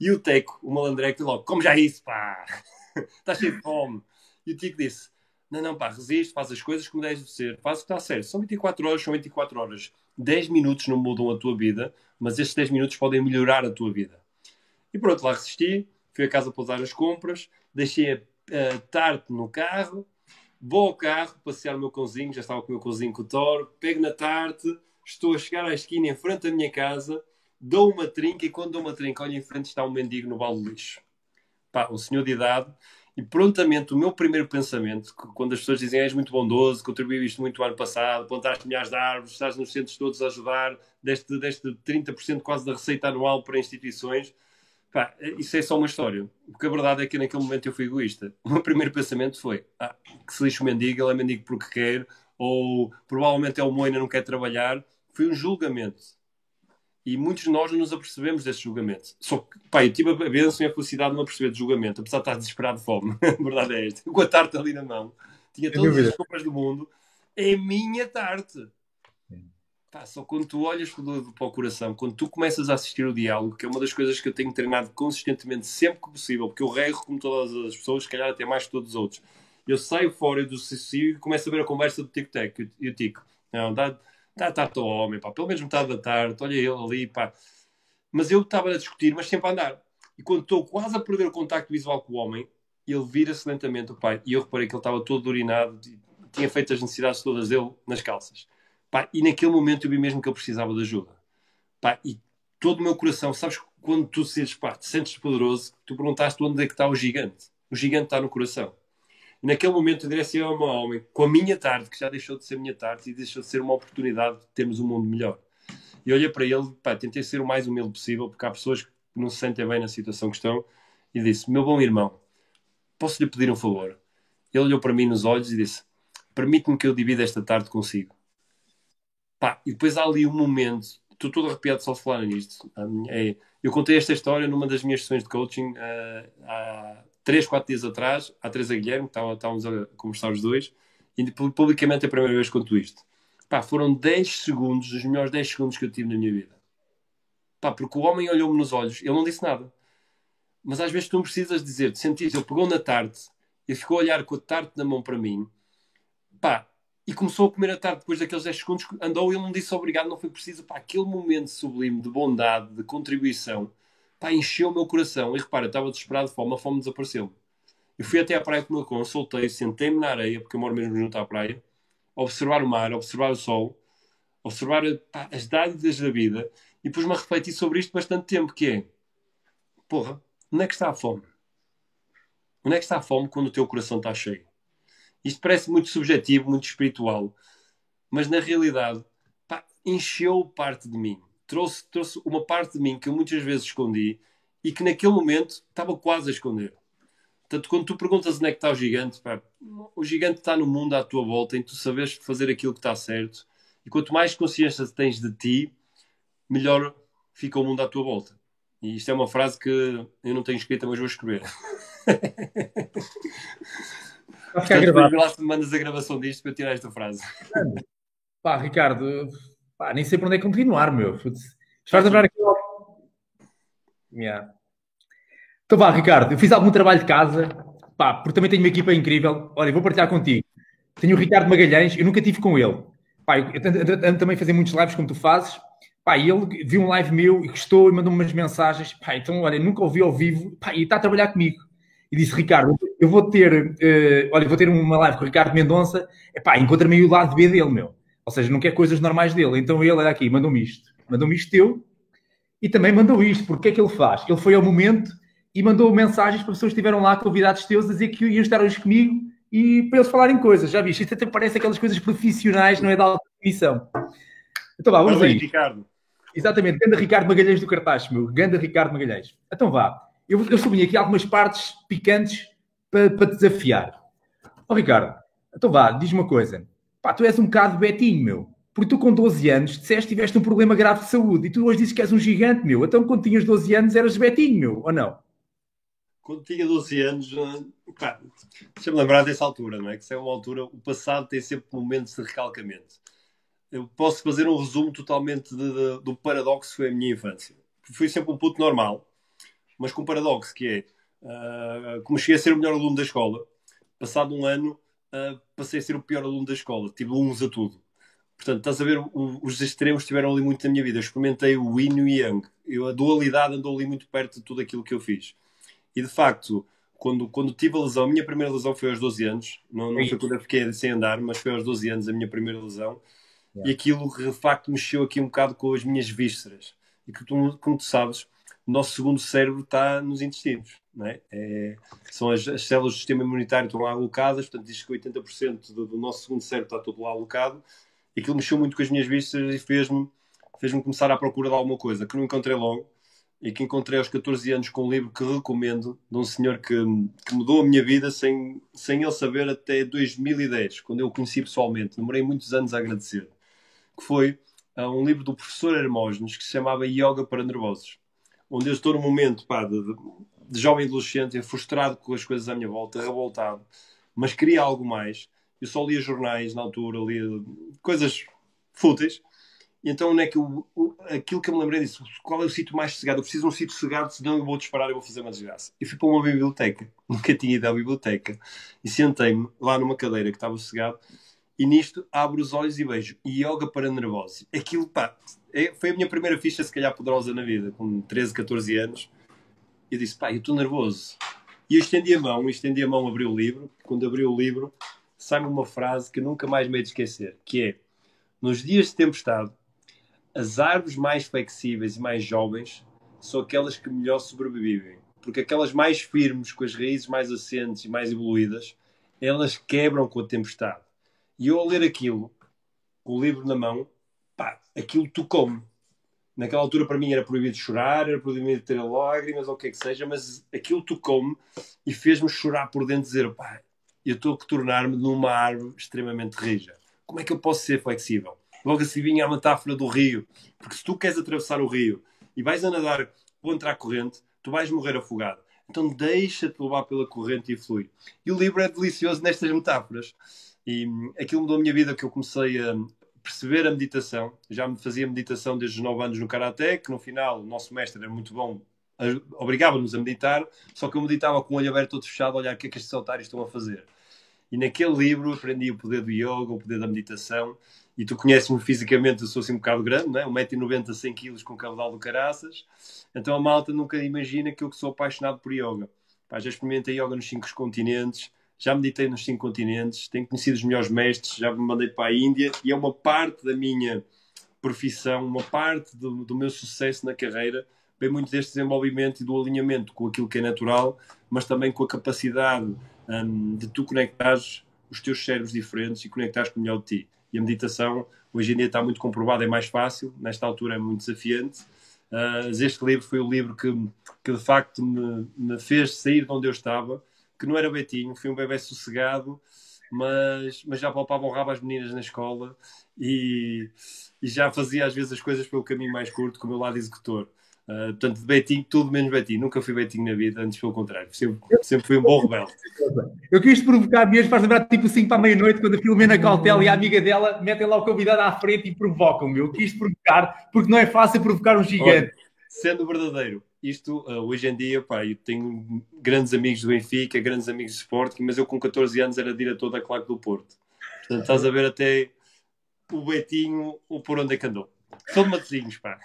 E o Teco, o malandreco, logo, como já isso, pá, estás cheio de fome. E o Tico disse, não, não, pá, resiste, faz as coisas como deves de ser, faz o que está certo. São 24 horas, são 24 horas. 10 minutos não mudam a tua vida, mas estes 10 minutos podem melhorar a tua vida. E pronto, lá resisti, fui a casa para usar as compras, deixei a, a no carro, Vou ao carro, passear o meu cãozinho, já estava com o meu cãozinho com o pego na tarde, estou a chegar à esquina em frente da minha casa, dou uma trinca e quando dou uma trinca, olho em frente está um mendigo no balde de lixo. Pá, um senhor de idade, e prontamente o meu primeiro pensamento, quando as pessoas dizem és muito bondoso, contribuiu isto muito ano passado, plantaste milhares de árvores, estás nos centros todos a ajudar, deste, deste 30% quase da receita anual para instituições, Pá, isso é só uma história. Porque a verdade é que naquele momento eu fui egoísta. O meu primeiro pensamento foi: ah, que se lixe o mendigo, ele é mendigo porque quer, ou provavelmente é o Moina, não quer trabalhar. foi um julgamento. E muitos de nós não nos apercebemos desse julgamento. Só que, pá, eu tive a bênção e a felicidade de me aperceber de julgamento, apesar de estar desesperado de fome. a verdade é esta. Com a tarte ali na mão, tinha todas as compras do mundo, é minha tarte. Só quando tu olhas para o coração, quando tu começas a assistir o diálogo, que é uma das coisas que eu tenho treinado consistentemente sempre que possível, porque eu rego como todas as pessoas, se calhar até mais que todos os outros. Eu saio fora do CCI e começo a ver a conversa do tic-tac e o Tico. Não, dá, dá tarde ao homem, pá, pelo menos metade da tarde, olha ele ali, pá. Mas eu estava a discutir, mas sempre a andar. E quando estou quase a perder o contacto visual com o homem, ele vira-se lentamente o pai. E eu reparei que ele estava todo urinado, tinha feito as necessidades todas dele nas calças. Pá, e naquele momento eu vi mesmo que ele precisava de ajuda. Pá, e todo o meu coração, sabes quando tu sentes, pá, te sentes poderoso, tu perguntaste onde é que está o gigante. O gigante está no coração. E naquele momento eu direcionei ao meu homem, com a minha tarde, que já deixou de ser minha tarde e deixou de ser uma oportunidade de termos um mundo melhor. E olhei para ele, pá, tentei ser o mais humilde possível, porque há pessoas que não se sentem bem na situação que estão, e disse: Meu bom irmão, posso lhe pedir um favor? Ele olhou para mim nos olhos e disse: Permite-me que eu divida esta tarde consigo. Pá, e depois há ali um momento, estou todo arrepiado só de falar nisto. É, eu contei esta história numa das minhas sessões de coaching uh, há 3, 4 dias atrás, há Teresa Guilherme, estávamos a conversar os dois, e publicamente é a primeira vez que conto isto. Pá, foram 10 segundos, os melhores 10 segundos que eu tive na minha vida. Pá, porque o homem olhou-me nos olhos, ele não disse nada. Mas às vezes tu não precisas dizer, sentiste, ele pegou na tarte, e ficou a olhar com a tarte na mão para mim, pá, e começou a comer a tarde depois daqueles 10 segundos, andou e ele não disse obrigado, não foi preciso. Pá, aquele momento sublime de bondade, de contribuição, pá, encheu o meu coração. E repara, estava desesperado de fome, a fome desapareceu-me. Eu fui até à praia com o meu cão, soltei, sentei-me na areia, porque eu moro mesmo junto à praia, observar o mar, observar o sol, observar pá, as dádivas da vida, e pus-me a refletir sobre isto bastante tempo, que é, porra, onde é que está a fome? Onde é que está a fome quando o teu coração está cheio? Isto parece muito subjetivo, muito espiritual, mas na realidade pá, encheu parte de mim. Trouxe, trouxe uma parte de mim que eu muitas vezes escondi e que naquele momento estava quase a esconder. Portanto, quando tu perguntas onde é que está o gigante, pá, o gigante está no mundo à tua volta, em tu saberes fazer aquilo que está certo. E quanto mais consciência tens de ti, melhor fica o mundo à tua volta. E isto é uma frase que eu não tenho escrita, mas vou escrever. Vai ficar gravado. Lá se me mandas a gravação disto para eu tirar esta frase. Pá, Ricardo, pá, nem sei por onde é continuar, meu. Faz lembrar aqui. Yeah. Então vá, Ricardo, eu fiz algum trabalho de casa, pá, porque também tenho uma equipa incrível. Olha, vou partilhar contigo. Tenho o Ricardo Magalhães, eu nunca tive com ele. Pá, eu ando também a fazer muitos lives como tu fazes. Pá, e ele viu um live meu e gostou e mandou-me umas mensagens. Pá, então, olha, nunca ouvi ao vivo. Pá, e está a trabalhar comigo e disse: Ricardo, eu vou ter, uh, olha, vou ter uma live com o Ricardo Mendonça, epá, encontra-me aí o lado B dele, meu. Ou seja, não quer coisas normais dele. Então ele, olha aqui, mandou-me isto. Mandou-me isto teu e também mandou isto. Porque o que é que ele faz? Ele foi ao momento e mandou mensagens para pessoas que estiveram lá, convidados teus, a dizer que iam estar hoje comigo e para eles falarem coisas. Já viste? Isto até parece aquelas coisas profissionais, não é da alta definição. Então vá, vamos aí. Ricardo. Exatamente, Ganda Ricardo Magalhães do Cartaz, meu. Ganda Ricardo Magalhães. Então vá eu, eu sublinho aqui algumas partes picantes para, para te desafiar. Ó oh, Ricardo, então vá, diz uma coisa. Pá, tu és um bocado betinho, meu. Porque tu com 12 anos disseste que tiveste um problema grave de saúde e tu hoje dizes que és um gigante, meu. Então quando tinhas 12 anos eras betinho, meu, ou não? Quando tinha 12 anos, pá, deixa-me lembrar dessa altura, não é? Que isso é uma altura, o passado tem sempre momentos de recalcamento. Eu posso fazer um resumo totalmente de, de, do paradoxo que foi a minha infância. Fui sempre um puto normal, mas com um paradoxo que é, uh, como cheguei a ser o melhor aluno da escola, passado um ano uh, passei a ser o pior aluno da escola, tive uns a tudo. Portanto, estás a ver, o, os extremos estiveram ali muito na minha vida. Eu experimentei o yin e o yang. Eu, a dualidade andou ali muito perto de tudo aquilo que eu fiz. E de facto, quando, quando tive a lesão, a minha primeira lesão foi aos 12 anos. Não, não foi quando eu fiquei sem andar, mas foi aos 12 anos a minha primeira lesão. Yeah. E aquilo de facto mexeu aqui um bocado com as minhas vísceras. E que tu, como tu sabes, o nosso segundo cérebro está nos intestinos. Não é? É, são as, as, células do sistema imunitário estão lá alocadas, portanto diz que 80% do, do, nosso segundo cérebro está todo lá alocado. E aquilo mexeu muito com as minhas vistas e fez-me fez começar à procura de alguma coisa que não encontrei logo e que encontrei aos 14 anos com um livro que recomendo de um senhor que, que mudou a minha vida sem, sem ele saber até 2010, quando eu o conheci pessoalmente. Demorei muitos anos a agradecer. Que foi um livro do professor Hermógenes que se chamava Yoga para Nervosos, onde eu estou num momento pá, de, de jovem adolescente, frustrado com as coisas à minha volta, revoltado, mas queria algo mais. Eu só lia jornais na altura, lia coisas fúteis. E então, onde é que eu, aquilo que eu me lembrei disso, qual é o sítio mais sossegado? Eu preciso de um sítio sossegado, senão eu vou disparar e vou fazer uma desgraça. E fui para uma biblioteca, nunca tinha ido à biblioteca, e sentei-me lá numa cadeira que estava sossegado, e nisto abro os olhos e vejo yoga para nervosos. Aquilo, pá, é, foi a minha primeira ficha, se calhar, poderosa na vida, com 13, 14 anos. Eu disse, pá, eu estou nervoso. E eu estendi a mão, estendi a mão, abri o livro. Quando abri o livro, sai-me uma frase que nunca mais me hei de esquecer, que é, nos dias de tempestade, as árvores mais flexíveis e mais jovens são aquelas que melhor sobrevivem. Porque aquelas mais firmes, com as raízes mais assentes e mais evoluídas, elas quebram com a tempestade. E eu, ao ler aquilo, com o livro na mão, pá, aquilo tocou-me. Naquela altura, para mim, era proibido chorar, era proibido ter lágrimas, ou o que é que seja, mas aquilo tocou-me e fez-me chorar por dentro, dizer, pá, eu estou a tornar-me numa árvore extremamente rija. Como é que eu posso ser flexível? Logo assim vinha a metáfora do rio. Porque se tu queres atravessar o rio e vais a nadar contra a corrente, tu vais morrer afogado. Então deixa-te levar pela corrente e flui. E o livro é delicioso nestas metáforas. E hum, aquilo mudou a minha vida que eu comecei a perceber a meditação. Já me fazia meditação desde os 9 anos no Karaté, que no final o nosso mestre era muito bom, obrigava-nos a meditar, só que eu meditava com o olho aberto todo fechado, a olhar o que é que estes otários estão a fazer. E naquele livro aprendi o poder do yoga, o poder da meditação. E tu conheces-me fisicamente, eu sou assim um bocado grande, né? 1,90m, 100kg com cabedal do caraças. Então a malta nunca imagina que eu sou apaixonado por yoga. Pá, já experimentei yoga nos cinco continentes, já meditei nos cinco continentes, tenho conhecido os melhores mestres, já me mandei para a Índia e é uma parte da minha profissão, uma parte do, do meu sucesso na carreira, vem muito deste desenvolvimento e do alinhamento com aquilo que é natural, mas também com a capacidade um, de tu conectares os teus cérebros diferentes e conectares com o melhor de ti. E a meditação, hoje em dia, está muito comprovada, é mais fácil, nesta altura é muito desafiante. Uh, este livro foi o livro que, que de facto me, me, fez sair de onde eu estava, que não era Betinho, fui um bebê sossegado, mas, mas já palpava o rabo às meninas na escola e, e já fazia às vezes as coisas pelo caminho mais curto, com o meu lado executor. Uh, portanto, de Betinho, tudo menos Betinho. Nunca fui Betinho na vida, antes pelo contrário. Sempre, sempre fui um bom rebelde. Eu quis provocar mesmo, faz lembrar tipo 5 para a meia-noite, quando a Filomena Cautela e a amiga dela metem lá o convidado à frente e provocam-me. Eu quis provocar, porque não é fácil provocar um gigante. Olha, sendo verdadeiro, isto uh, hoje em dia, pá, eu tenho grandes amigos do Benfica, grandes amigos de Sporting, mas eu com 14 anos era diretor da Claque do Porto. Portanto, estás a ver até o Betinho, o por onde é que andou. Sou de Matosinhos, pá.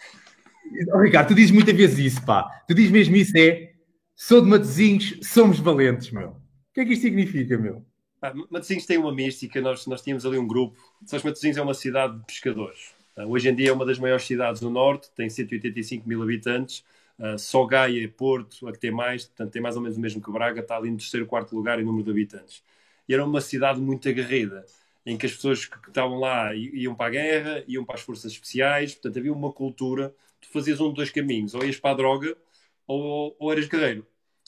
Oh, Ricardo, tu dizes muitas vezes isso, pá. Tu dizes mesmo isso, é sou de Matosinhos, somos valentes, meu. O que é que isto significa, meu? Ah, Matosinhos tem uma mística, nós, nós tínhamos ali um grupo. Sós Matosinhos é uma cidade de pescadores. Hoje em dia é uma das maiores cidades do Norte, tem 185 mil habitantes. Uh, só Gaia e Porto, a que tem mais, portanto tem mais ou menos o mesmo que Braga, está ali no terceiro, quarto lugar em número de habitantes. E era uma cidade muito aguerrida, em que as pessoas que, que estavam lá iam para a guerra, iam para as forças especiais, portanto havia uma cultura tu fazias um de dois caminhos, ou ias para a droga ou, ou eras guerreiro.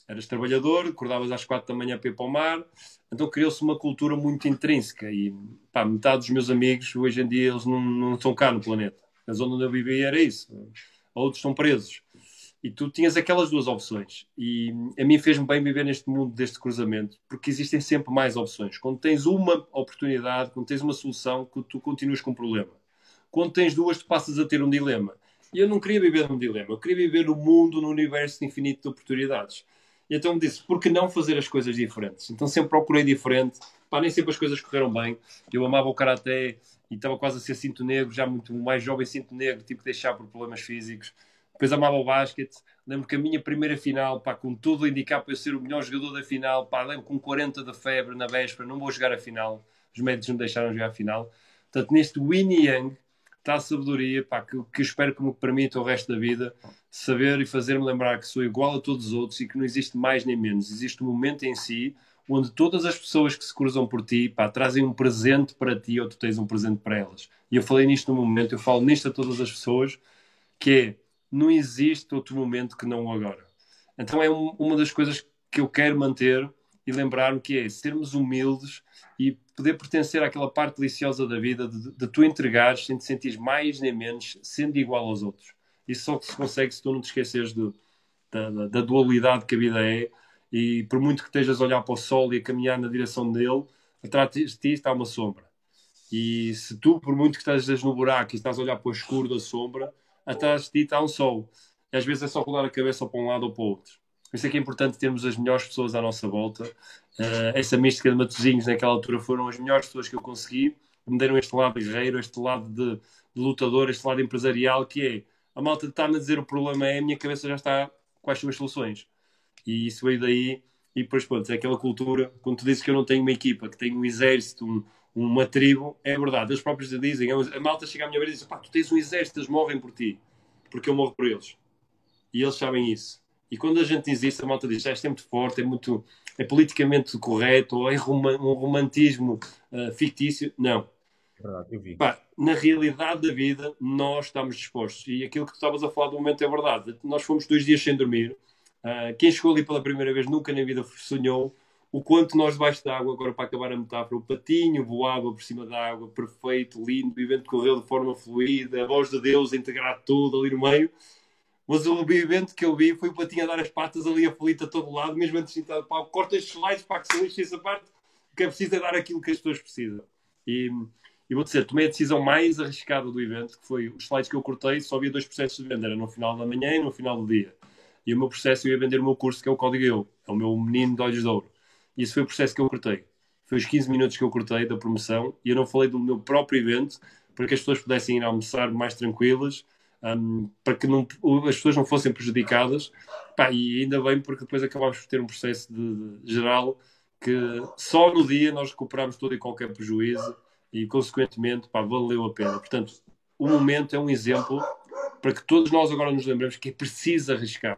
Eras trabalhador, acordavas às quatro da manhã para ir para o mar, então criou-se uma cultura muito intrínseca e pá, metade dos meus amigos hoje em dia eles não, não estão cá no planeta. Na zona onde eu vivia era isso. Outros estão presos. E tu tinhas aquelas duas opções. E a mim fez-me bem viver neste mundo deste cruzamento, porque existem sempre mais opções. Quando tens uma oportunidade, quando tens uma solução, tu continuas com um problema. Quando tens duas, tu passas a ter um dilema. E eu não queria viver num dilema, eu queria viver no mundo, no universo infinito de oportunidades. E então disse, por que não fazer as coisas diferentes? Então sempre procurei diferente. Pá, nem sempre as coisas correram bem. Eu amava o karaté e estava quase a ser cinto negro, já muito mais jovem cinto negro, tive que deixar por problemas físicos. Depois amava o basquete. Lembro que a minha primeira final, pá, com tudo indicar para eu ser o melhor jogador da final, pá, lembro com 40 de febre na véspera, não vou jogar a final. Os médicos não deixaram jogar a final. Portanto, neste Winnie Young, está a sabedoria pá, que, que espero que me permita o resto da vida saber e fazer-me lembrar que sou igual a todos os outros e que não existe mais nem menos. Existe um momento em si onde todas as pessoas que se cruzam por ti pá, trazem um presente para ti ou tu tens um presente para elas. E eu falei nisto no momento, eu falo nisto a todas as pessoas, que é, não existe outro momento que não agora. Então é um, uma das coisas que eu quero manter e lembrar-me que é sermos humildes e poder pertencer àquela parte deliciosa da vida de, de tu entregares sem te sentir mais nem menos, sendo igual aos outros. Isso só se consegue se tu não te esqueceres de, da, da, da, dualidade que a vida é e por muito que estejas a olhar para o sol e a caminhar na direção dele, atrás de ti está uma sombra. E se tu, por muito que estejas no buraco e estás a olhar para o escuro da sombra, atrás de ti está um sol. E às vezes é só rolar a cabeça para um lado ou para o outro. Por isso é que é importante termos as melhores pessoas à nossa volta. Uh, essa mística de Matosinhos naquela altura foram as melhores pessoas que eu consegui. Me deram este lado guerreiro, este lado de, de lutador, este lado empresarial, que é a malta está-me a dizer o problema é, a minha cabeça já está quais são as soluções. E isso veio daí. E depois, pronto, é aquela cultura. Quando tu dizes que eu não tenho uma equipa, que tenho um exército, um, uma tribo, é verdade. Eles próprios dizem. A malta chega à minha beira e diz: pá, tu tens um exército, eles morrem por ti. Porque eu morro por eles. E eles sabem isso. E quando a gente diz isso, a malta diz: ah, isto é muito forte, é muito. é politicamente correto, ou é um romantismo uh, fictício. Não. É verdade, eu vi. Pá, na realidade da vida, nós estamos dispostos. E aquilo que tu estavas a falar do momento é verdade. Nós fomos dois dias sem dormir. Uh, quem chegou ali pela primeira vez nunca na vida sonhou o quanto nós debaixo da água, agora para acabar a metáfora, o patinho voava por cima da água, perfeito, lindo, o evento correu de forma fluida, a voz de Deus a integrar tudo ali no meio. Mas o evento que eu vi foi o Patinho a dar as patas ali aflito a todo lado, mesmo antes de entrar pau. Corta estes slides para que se lixe essa parte, que é preciso é dar aquilo que as pessoas precisam. E, e vou dizer, tomei a decisão mais arriscada do evento, que foi os slides que eu cortei, só havia dois processos de venda, era no final da manhã e no final do dia. E o meu processo, eu ia vender o meu curso, que é o Código Eu, é o meu menino de olhos de ouro. E esse foi o processo que eu cortei. Foi os 15 minutos que eu cortei da promoção e eu não falei do meu próprio evento, para que as pessoas pudessem ir almoçar mais tranquilas, um, para que não, as pessoas não fossem prejudicadas. Pá, e ainda bem, porque depois acabámos por ter um processo de, de, geral que só no dia nós recuperámos todo e qualquer prejuízo e, consequentemente, pá, valeu a pena. Portanto, o momento é um exemplo para que todos nós agora nos lembremos que é preciso arriscar.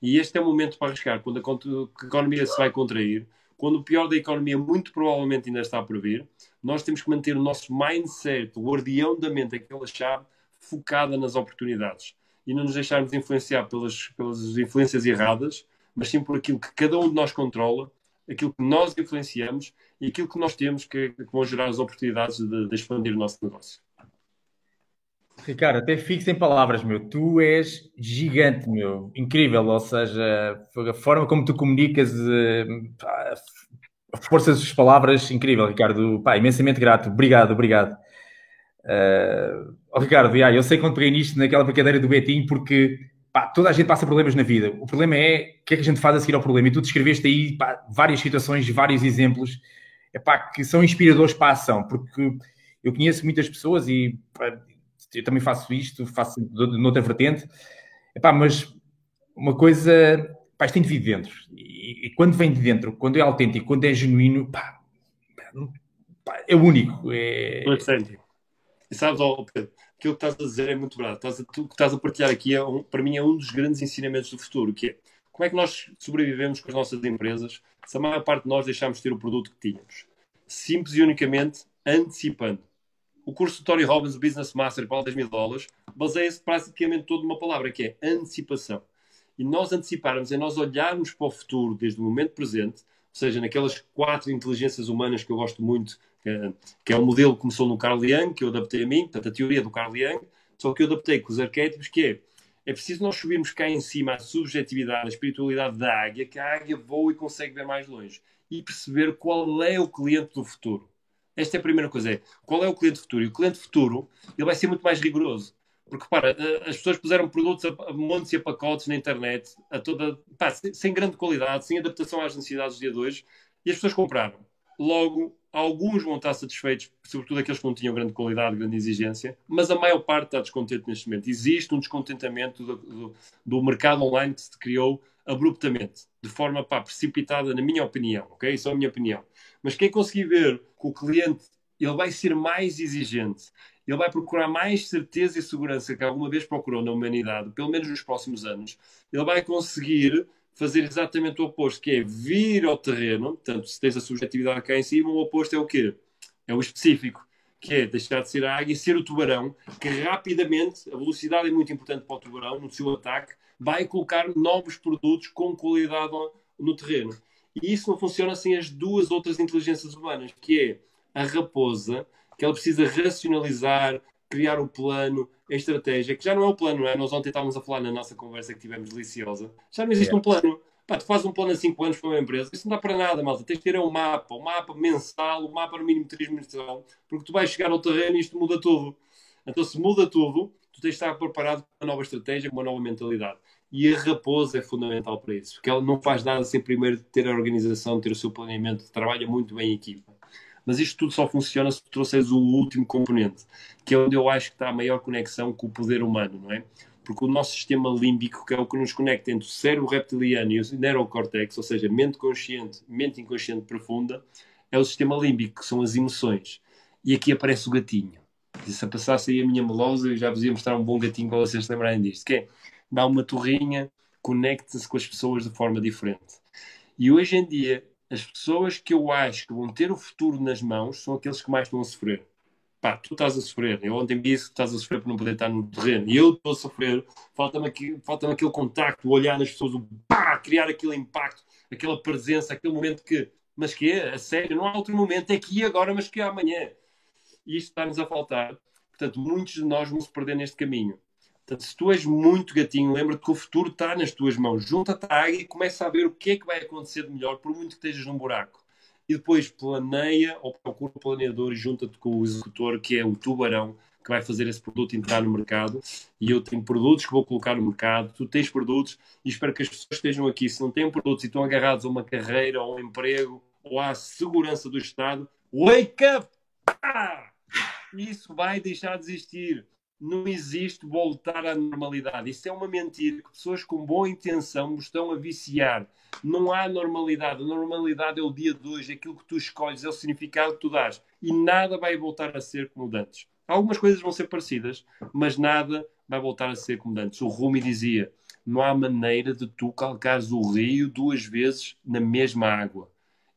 E este é o momento para arriscar, quando a, economia se vai contrair, quando o pior da economia muito provavelmente ainda está por vir, nós temos que manter o nosso mindset, o guardião da mente, aquela chave, focada nas oportunidades e não nos deixarmos influenciar pelas, pelas influências erradas, mas sim por aquilo que cada um de nós controla, aquilo que nós influenciamos e aquilo que nós temos que, que vão gerar as oportunidades de, de, expandir o nosso negócio. Ricardo, até fico sem palavras, meu. Tu és gigante, meu. Incrível. Ou seja, a forma como tu comunicas, eh, a força das palavras, incrível, Ricardo. Pá, imensamente grato. Obrigado, obrigado. Uh, oh, Ricardo, yeah, eu sei quando peguei nisto naquela brincadeira do Betinho, porque pá, toda a gente passa problemas na vida. O problema é o que é que a gente faz a seguir ao problema. E tu descreveste aí pá, várias situações, vários exemplos epá, que são inspiradores para a ação, porque eu conheço muitas pessoas e pá, eu também faço isto, faço noutra vertente, epá, mas uma coisa, pá, isto tem de vir de dentro. E, e, quando vem de dentro, quando é autêntico, quando é genuíno, pá, pá, é único. É... E sabes, oh, Pedro, aquilo que estás a dizer é muito verdade. Estás a, tu, que estás a partilhar aqui, é um, para mim, é um dos grandes ensinamentos do futuro, que é como é que nós sobrevivemos com as nossas empresas se a maior parte de nós deixámos de ter o produto que tínhamos? Simples e unicamente antecipando. O curso do Tony Robbins Business Master para 10 mil dólares baseia-se praticamente todo numa palavra que é antecipação. E nós anteciparmos é nós olharmos para o futuro desde o momento presente, ou seja, naquelas quatro inteligências humanas que eu gosto muito que é o modelo que começou no Carl Jung, que eu adaptei a mim, portanto, a teoria do Carl Jung, só que eu adaptei com os arquétipos, que é, é preciso nós subirmos cá em cima a subjetividade, a espiritualidade da águia, que a águia voa e consegue ver mais longe, e perceber qual é o cliente do futuro. Esta é a primeira coisa, é qual é o cliente futuro? E o cliente futuro, ele vai ser muito mais rigoroso. Porque, para, as pessoas puseram produtos a, montes e a pacotes na internet, a toda, pá, sem grande qualidade, sem adaptação às necessidades do dia de hoje, e as pessoas compraram. Logo, alguns vão estar satisfeitos, sobretudo aqueles que não tinham grande qualidade, grande exigência, mas a maior parte está descontente neste momento. Existe um descontentamento do, do, do mercado online que se criou abruptamente, de forma pá, precipitada, na minha opinião, ok? Isso é a minha opinião. Mas quem conseguir ver que o cliente ele vai ser mais exigente, ele vai procurar mais certeza e segurança que alguma vez procurou na humanidade, pelo menos nos próximos anos, ele vai conseguir fazer exatamente o oposto, que é vir ao terreno, portanto, se tens a subjetividade cá em cima, o oposto é o quê? É o específico, que é deixar de ser a águia e ser o tubarão, que rapidamente, a velocidade é muito importante para o tubarão, no seu ataque, vai colocar novos produtos com qualidade no terreno. E isso não funciona sem as duas outras inteligências humanas, que é a raposa, que ela precisa racionalizar, criar o plano, a estratégia, que já não é o plano, não é? Nós ontem estávamos a falar na nossa conversa que tivemos deliciosa. Já não existe um plano. Pá, tu fazes um plano a 5 anos para uma empresa, isso não dá para nada, malta. Tens de ter um mapa, um mapa mensal, um mapa no mínimo trimestral, porque tu vais chegar ao terreno e isto muda tudo. Então, se muda tudo, tu tens de estar preparado para uma nova estratégia, uma nova mentalidade. E a raposa é fundamental para isso, porque ela não faz nada sem primeiro ter a organização, ter o seu planeamento, trabalha muito bem em equipa. Mas isto tudo só funciona se tu trouxeres o último componente, que é onde eu acho que está a maior conexão com o poder humano, não é? Porque o nosso sistema límbico, que é o que nos conecta entre o cérebro reptiliano e o neurocórtex, ou seja, mente consciente, mente inconsciente profunda, é o sistema límbico, que são as emoções. E aqui aparece o gatinho. Se passasse aí a minha melosa, eu já vos ia mostrar um bom gatinho para vocês lembrarem disto. Que é, dá uma torrinha, conecta-se com as pessoas de forma diferente. E hoje em dia, as pessoas que eu acho que vão ter o futuro nas mãos são aqueles que mais estão a sofrer pá, tu estás a sofrer. Eu ontem disse que estás a sofrer por não poder estar no terreno. E eu estou a sofrer. Falta-me falta aquele contacto, olhar nas pessoas, o pá, criar aquele impacto, aquela presença, aquele momento que, mas que é, a sério, não há outro momento, é aqui agora, mas que é amanhã. E isto está-nos a faltar. Portanto, muitos de nós vão se perder neste caminho. Portanto, se tu és muito gatinho, lembra-te que o futuro está nas tuas mãos. Junta-te à águia e começa a ver o que é que vai acontecer de melhor, por muito que estejas num buraco e depois planeia ou procura o planeador e junta-te com o executor, que é o tubarão, que vai fazer esse produto entrar no mercado. E eu tenho produtos que vou colocar no mercado, tu tens produtos, e espero que as pessoas estejam aqui, se não têm produtos e estão agarrados a uma carreira, ou um emprego, ou à segurança do Estado, wake up! Ah! Isso vai deixar de existir não existe voltar à normalidade. Isso é uma mentira que pessoas com boa intenção estão a viciar. Não há normalidade. A normalidade é o dia de hoje, aquilo que tu escolhes, é o significado que tu dás. E nada vai voltar a ser como antes. Algumas coisas vão ser parecidas, mas nada vai voltar a ser como antes. O Rumi dizia: não há maneira de tu calcares o rio duas vezes na mesma água.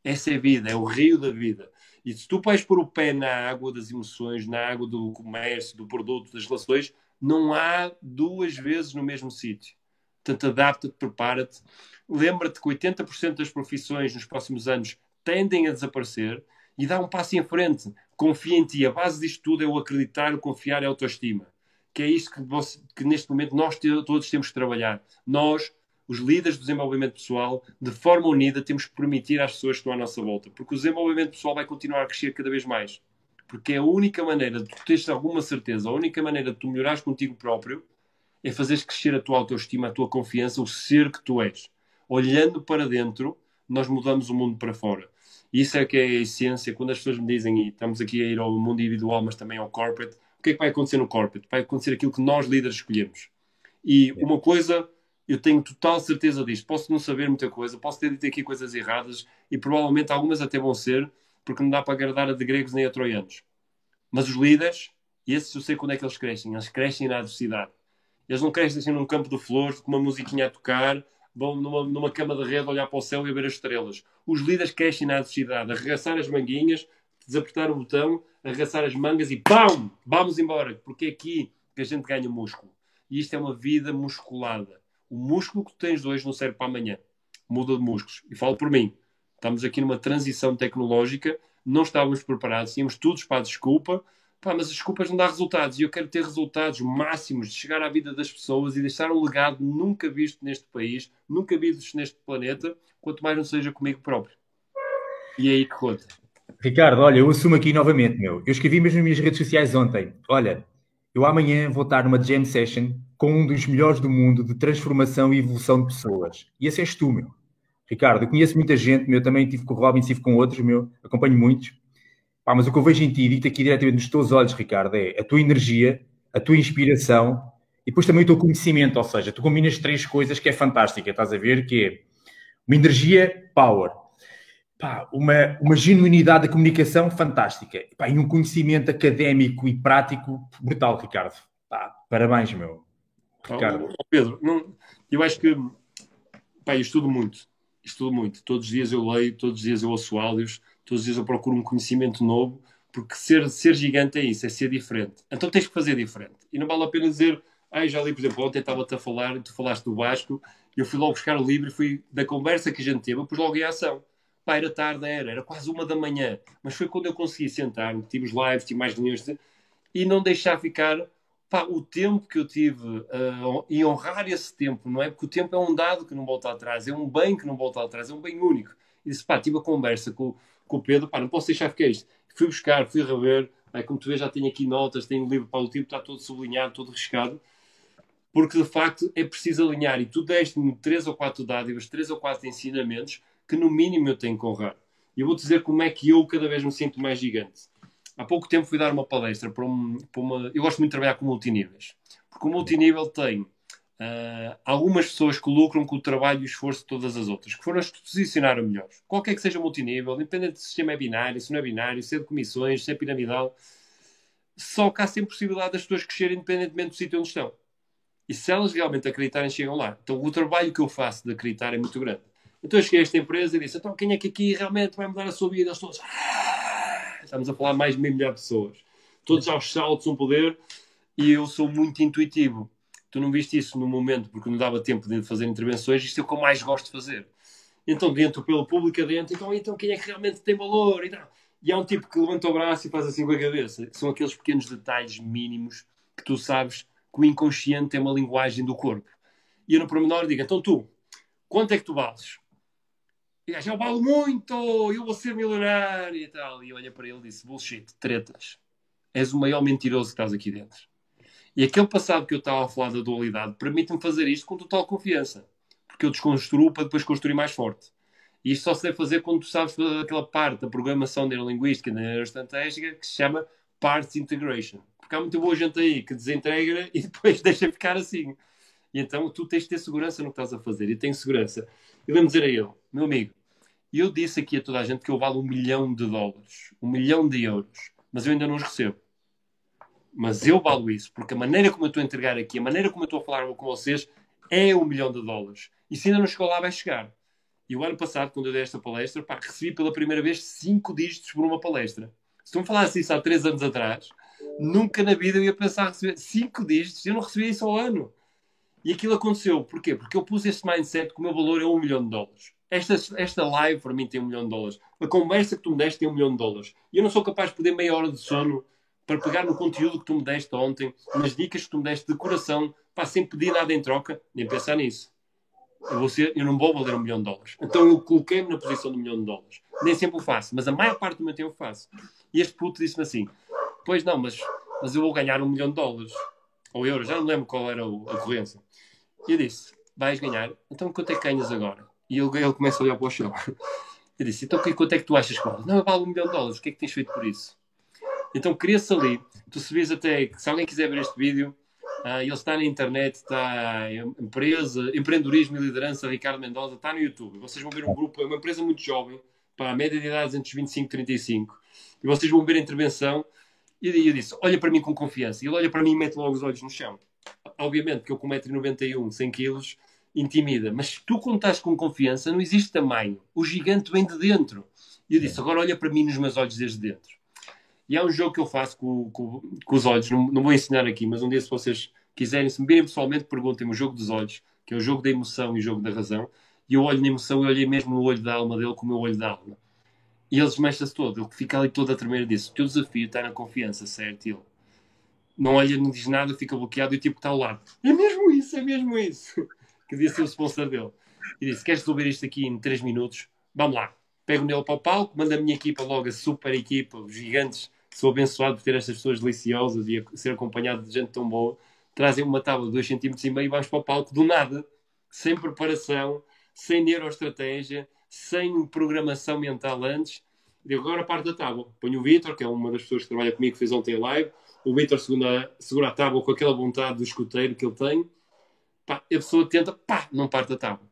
Essa é a vida, é o rio da vida. E se tu vais pôr o pé na água das emoções, na água do comércio, do produto, das relações, não há duas vezes no mesmo sítio. Portanto, adapta-te, prepara-te. Lembra-te que 80% das profissões nos próximos anos tendem a desaparecer e dá um passo em frente. Confia em ti. A base disto tudo é o acreditar, o confiar e a autoestima. Que é isto que, você, que neste momento nós todos temos que trabalhar. Nós, os líderes do desenvolvimento pessoal, de forma unida, temos que permitir às pessoas que estão à nossa volta. Porque o desenvolvimento pessoal vai continuar a crescer cada vez mais. Porque é a única maneira de tu teres alguma certeza, a única maneira de tu melhorares contigo próprio é fazeres crescer a tua autoestima, a tua confiança, o ser que tu és. Olhando para dentro, nós mudamos o mundo para fora. Isso é que é a essência. Quando as pessoas me dizem, e estamos aqui a ir ao mundo individual, mas também ao corporate, o que é que vai acontecer no corporate? Vai acontecer aquilo que nós líderes escolhemos. E uma coisa eu tenho total certeza disto. Posso não saber muita coisa, posso ter dito aqui coisas erradas e provavelmente algumas até vão ser, porque não dá para agradar a de gregos nem a troianos. Mas os líderes, esses eu sei quando é que eles crescem. Eles crescem na adversidade. Eles não crescem assim num campo de flores, com uma musiquinha a tocar, vão numa, numa cama de rede olhar para o céu e ver as estrelas. Os líderes crescem na adversidade, arregaçar as manguinhas, desapertar o botão, arregaçar as mangas e PAM! Vamos embora, porque é aqui que a gente ganha músculo. E isto é uma vida musculada o músculo que tens hoje não serve para amanhã. Muda de músculos. E falo por mim. Estamos aqui numa transição tecnológica, não estávamos preparados, tínhamos tudo para a desculpa, pá, mas as desculpas não dão resultados. E eu quero ter resultados máximos de chegar à vida das pessoas e deixar um legado nunca visto neste país, nunca visto neste planeta, quanto mais não seja comigo próprio. E é aí que conta. Ricardo, olha, eu assumo aqui novamente, meu. Eu escrevi mesmo nas minhas redes sociais ontem. Olha, eu amanhã vou estar numa jam session com um dos melhores do mundo de transformação e evolução de pessoas. E esse és tu, meu. Ricardo, eu conheço muita gente, meu, também tive com o Robin, tive com outros, meu, acompanho muitos. Pá, mas o que eu vejo em ti, dito aqui diretamente nos teus olhos, Ricardo, é a tua energia, a tua inspiração e depois também o teu conhecimento, ou seja, tu combinas três coisas que é fantástica, estás a ver, que é uma energia power, pá, uma, uma genuinidade da comunicação fantástica pá, e um conhecimento académico e prático brutal, Ricardo. Pá, parabéns, meu. Ricardo. Oh, Pedro, não, eu acho que pá, eu estudo muito, estudo muito. Todos os dias eu leio, todos os dias eu ouço áudios, todos os dias eu procuro um conhecimento novo, porque ser, ser gigante é isso, é ser diferente. Então tens que fazer diferente. E não vale a pena dizer, ah, já li, por exemplo, ontem estava-te a falar, tu falaste do Vasco, eu fui logo buscar o livro e fui da conversa que a gente teve, eu pus logo em ação. Pá, era tarde, era, era quase uma da manhã. Mas foi quando eu consegui sentar-me, tive os lives, tive mais reuniões, e não deixar ficar pá, o tempo que eu tive uh, e honrar esse tempo, não é? Porque o tempo é um dado que não volta atrás, é um bem que não volta atrás, é um bem único. E disse, pá, tive a conversa com, com o Pedro, pá, não posso deixar ficar isto. Fui buscar, fui rever, como tu vês, já tenho aqui notas, tenho o livro para o tipo, está todo sublinhado, todo riscado, porque de facto é preciso alinhar. E tu deste-me três ou quatro dádivas, três ou quatro ensinamentos que no mínimo eu tenho que honrar. E eu vou dizer como é que eu cada vez me sinto mais gigante. Há pouco tempo fui dar uma palestra para, um, para uma. Eu gosto muito de trabalhar com multiníveis, porque o multinível tem Uh, algumas pessoas que lucram com o trabalho e o esforço de todas as outras, que foram as que posicionaram melhores. Qualquer que seja multinível, independente se o sistema é binário, se não é binário, se é de comissões, se é piramidal, só que há sempre possibilidade das pessoas crescerem independentemente do sítio onde estão. E se elas realmente acreditarem, chegam lá. Então o trabalho que eu faço de acreditar é muito grande. Então eu cheguei a esta empresa e disse: então quem é que aqui realmente vai mudar a sua vida? Eles todos. Ah! Estamos a falar mais de meio milhar de pessoas. Todos aos saltos, um poder. E eu sou muito intuitivo tu não viste isso no momento porque não dava tempo de fazer intervenções, isto é o que eu mais gosto de fazer. Então, dentro pelo público adentro, então, então quem é que realmente tem valor? E, tal. e há um tipo que levanta o braço e faz assim com a cabeça. São aqueles pequenos detalhes mínimos que tu sabes que o inconsciente é uma linguagem do corpo. E eu no pormenor digo, então tu, quanto é que tu vales? E já eu valo muito, eu vou ser milionário e tal. E olha para ele e disse, bullshit, tretas. És o maior mentiroso que estás aqui dentro. E aquele passado que eu estava a falar da dualidade permite-me fazer isto com total confiança. Porque eu desconstruo para depois construir mais forte. E isto só se deve fazer quando tu sabes aquela parte da programação neurolinguística, da neuroestratégica, que se chama Parts Integration. Porque há muita boa gente aí que desintegra e depois deixa ficar assim. E então tu tens de ter segurança no que estás a fazer. E tenho segurança. E lembro dizer a ele, meu amigo, eu disse aqui a toda a gente que eu valo um milhão de dólares, um milhão de euros, mas eu ainda não os recebo mas eu valo isso, porque a maneira como eu estou a entregar aqui, a maneira como eu estou a falar com vocês, é um milhão de dólares. E se ainda não chegou lá, vai chegar. E o ano passado, quando eu dei esta palestra, pá, recebi pela primeira vez cinco dígitos por uma palestra. Se tu me falasses isso há três anos atrás, nunca na vida eu ia pensar receber cinco dígitos. Eu não recebia isso ao ano. E aquilo aconteceu. Porquê? Porque eu pus este mindset que o meu valor é um milhão de dólares. Esta, esta live para mim tem um milhão de dólares. A conversa que tu me deste tem um milhão de dólares. E eu não sou capaz de perder meia hora de sono para pegar no conteúdo que tu me deste ontem, nas dicas que tu me deste de coração, para sem pedir nada em troca, nem pensar nisso. Eu, ser, eu não vou valer um milhão de dólares. Então eu coloquei-me na posição de um milhão de dólares. Nem sempre o faço, mas a maior parte do meu tempo faço. E este puto disse-me assim: Pois não, mas, mas eu vou ganhar um milhão de dólares. Ou euros, já não lembro qual era a ocorrência. E eu disse: Vais ganhar? Então quanto é que ganhas agora? E ele, ele começa a olhar para o chão. Eu disse: Então quanto é que tu achas que vale? Não, eu valo um milhão de dólares. O que é que tens feito por isso? Então cria-se ali. Tu subis até, se alguém quiser ver este vídeo, uh, ele está na internet, está empresa, empreendedorismo e liderança, Ricardo Mendoza, está no YouTube. Vocês vão ver um grupo, é uma empresa muito jovem, para a média de idades entre os 25 e 35. E vocês vão ver a intervenção. E eu disse: olha para mim com confiança. E ele olha para mim e mete logo os olhos no chão. Obviamente que eu com 1,91m, 100 kg, intimida. Mas tu quando estás com confiança, não existe tamanho. O gigante vem de dentro. E eu disse: agora olha para mim nos meus olhos desde dentro. E é um jogo que eu faço com, com, com os olhos, não, não, vou ensinar aqui, mas um dia, se vocês quiserem, se me virem pessoalmente, perguntem-me o jogo dos olhos, que é o jogo da emoção e o jogo da razão. E eu olho na emoção e olhei mesmo no olho da alma dele com o meu olho da alma. E ele desmecha-se todo, ele fica ali todo a tremer disso. O teu desafio está na confiança, certo? Ele não olha, não diz nada, fica bloqueado e o tipo está ao lado. É mesmo isso, é mesmo isso. Que devia ser o sponsor dele. E disse: Queres resolver isto aqui em 3 minutos? Vamos lá. Pego nele para o palco, mando a minha equipa logo, a super equipa, os gigantes sou abençoado por ter estas pessoas deliciosas e ser acompanhado de gente tão boa. Trazem uma tábua de 2 cm e vamos para o palco do nada, sem preparação, sem neuroestratégia, sem programação mental antes. E agora parte da tábua. Ponho o Vitor, que é uma das pessoas que trabalha comigo, que fez ontem live. O Vitor segura, segura a tábua com aquela vontade do escuteiro que ele tem. Pá, a pessoa tenta, pá, não parte da tábua.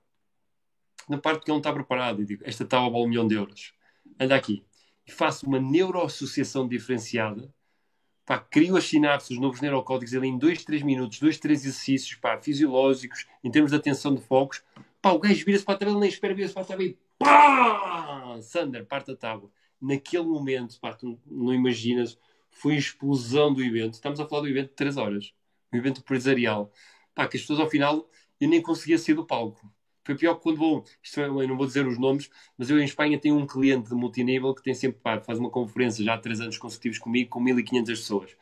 Não parte porque não está preparado. E digo, esta tábua vale um milhão de euros. Anda aqui e faço uma neuroassociação diferenciada, pá, crio as sinapses, os novos neurocódigos ali em 2, 3 minutos, 2, 3 exercícios pá, fisiológicos, em termos de atenção de focos, pá, o gajo vira-se para a tabela, nem espera, vira-se para a tabela e pá! Sander, parte da tábua. Naquele momento, pá, tu não imaginas, foi a explosão do evento. Estamos a falar do evento de 3 horas, um evento empresarial. Pá, que as pessoas ao final, eu nem conseguia sair do palco. Foi pior que quando vou, isto é, eu não vou dizer os nomes, mas eu em Espanha tenho um cliente de multinível que tem sempre, pá, faz uma conferência já há três anos consecutivos comigo, com 1500 pessoas.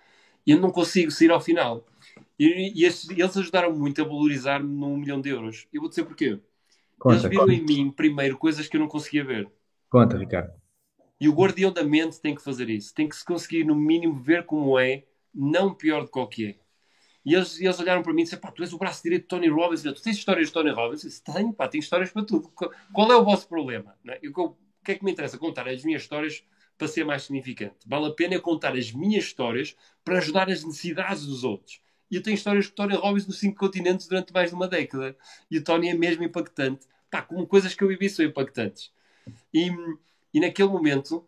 E eu não consigo sair ao final. E, e estes, eles ajudaram muito a valorizar-me num milhão de euros. Eu vou dizer porquê. Conta, eles viram conta. em mim, primeiro, coisas que eu não conseguia ver. Conta, Ricardo. E o guardião da mente tem que fazer isso. Tem que se conseguir, no mínimo, ver como é, não pior do que o que é. E eles, eles olharam para mim e disseram: pá, tu és o braço direito de Tony Robbins. Tu tens histórias de Tony Robbins? Eu disse: tenho, pá, tenho histórias para tudo. Qual é o vosso problema? É? o que é que me interessa? Contar as minhas histórias para ser mais significante. Vale a pena contar as minhas histórias para ajudar as necessidades dos outros. E eu tenho histórias de Tony Robbins nos cinco continentes durante mais de uma década. E o Tony é mesmo impactante. Pá, como coisas que eu vivi são impactantes. E, e naquele momento,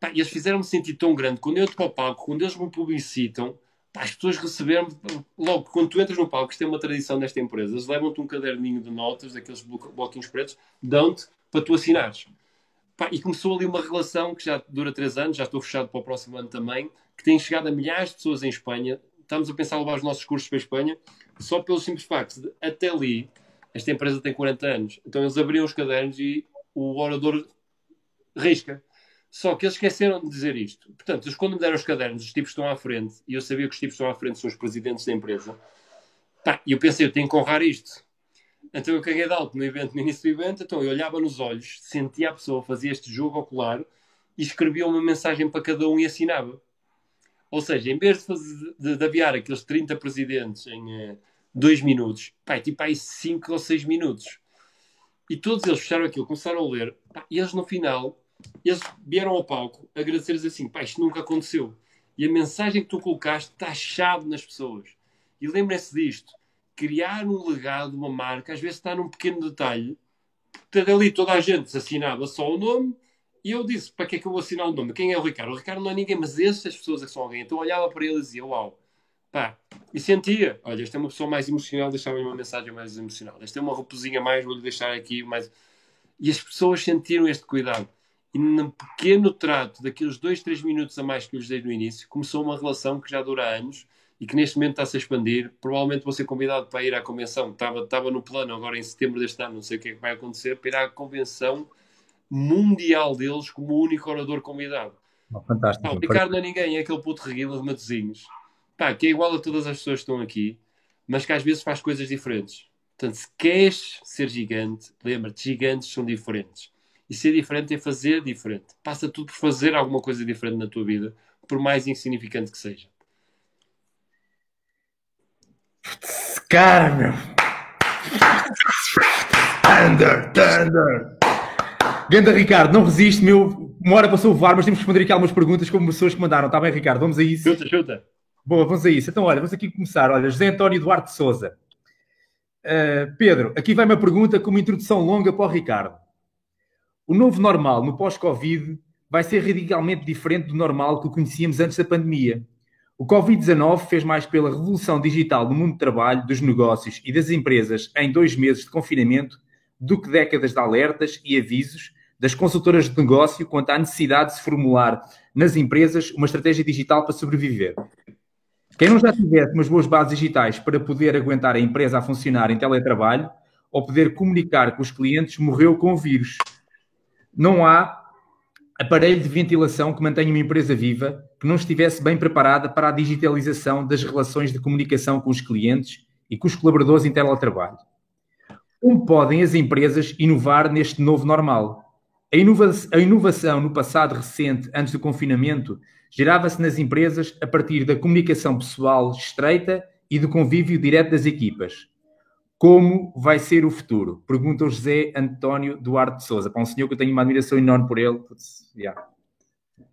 pá, eles fizeram-me sentir tão grande. Quando eu entro para o palco, quando eles me publicitam, as pessoas receberam logo, quando tu entras no palco, isto é uma tradição desta empresa, eles levam-te um caderninho de notas, daqueles bloquinhos pretos, dão-te para tu assinares. Pá, e começou ali uma relação que já dura três anos, já estou fechado para o próximo ano também, que tem chegado a milhares de pessoas em Espanha. Estamos a pensar levar os nossos cursos para a Espanha, só pelo simples facto de, até ali, esta empresa tem 40 anos. Então eles abriam os cadernos e o orador risca. Só que eles esqueceram de dizer isto. Portanto, quando me deram os cadernos, os tipos estão à frente, e eu sabia que os tipos estão à frente são os presidentes da empresa, e eu pensei, eu tenho que honrar isto. Então eu caguei de alto no evento, no início do evento, então eu olhava nos olhos, sentia a pessoa, fazia este jogo ocular e escrevia uma mensagem para cada um e assinava. Ou seja, em vez de, fazer, de, de aviar aqueles 30 presidentes em uh, dois minutos, pá, tipo aí 5 ou 6 minutos. E todos eles fecharam aquilo, começaram a ler, pá, e eles no final, eles vieram ao palco agradecer-lhes assim, pá, isto nunca aconteceu. E a mensagem que tu colocaste está chave nas pessoas. E lembrem-se disto criar um legado, uma marca, às vezes está num pequeno detalhe. Portanto, ali toda a gente assinava só o nome e eu disse: para que é que eu vou assinar o nome? Quem é o Ricardo? O Ricardo não é ninguém, mas essas pessoas é que são alguém. Então eu olhava para ele e dizia: Uau, pá, e sentia: olha, esta é uma pessoa mais emocional, deixava-lhe uma mensagem mais emocional. Esta é uma roupazinha mais, vou-lhe deixar aqui mais. E as pessoas sentiram este cuidado. E num pequeno trato, daqueles dois, três minutos a mais que eu lhes dei no início, começou uma relação que já dura anos e que neste momento está-se a expandir. Provavelmente vou ser convidado para ir à convenção. Estava, estava no plano agora em setembro deste ano, não sei o que é que vai acontecer, para ir à convenção mundial deles como o único orador convidado. Oh, fantástico. Pá, o Ricardo não é ninguém, é aquele puto reguila de Matozinhos. Pá, que é igual a todas as pessoas que estão aqui, mas que às vezes faz coisas diferentes. Portanto, se queres ser gigante, lembra-te, gigantes são diferentes. E ser diferente é fazer diferente. Passa tudo por fazer alguma coisa diferente na tua vida, por mais insignificante que seja. Cara, meu. Thunder, Thunder. Ganda Ricardo, não resiste, meu. Uma hora passou o VAR, mas temos que responder aqui algumas perguntas como pessoas que mandaram. Está bem, Ricardo? Vamos a isso. Chuta, chuta. Boa, vamos a isso. Então, olha, vamos aqui começar. Olha, José António Duarte Souza. Uh, Pedro, aqui vai uma pergunta com uma introdução longa para o Ricardo. O novo normal no pós-Covid vai ser radicalmente diferente do normal que conhecíamos antes da pandemia. O Covid-19 fez mais pela revolução digital no mundo do trabalho, dos negócios e das empresas em dois meses de confinamento do que décadas de alertas e avisos das consultoras de negócio quanto à necessidade de se formular nas empresas uma estratégia digital para sobreviver. Quem não já tivesse umas boas bases digitais para poder aguentar a empresa a funcionar em teletrabalho ou poder comunicar com os clientes morreu com o vírus. Não há aparelho de ventilação que mantenha uma empresa viva que não estivesse bem preparada para a digitalização das relações de comunicação com os clientes e com os colaboradores em teletrabalho. Como podem as empresas inovar neste novo normal? A, inova a inovação no passado recente, antes do confinamento, gerava-se nas empresas a partir da comunicação pessoal estreita e do convívio direto das equipas. Como vai ser o futuro? Pergunta o José António Duarte de Souza. Para um senhor que eu tenho uma admiração enorme por ele. Putz, yeah.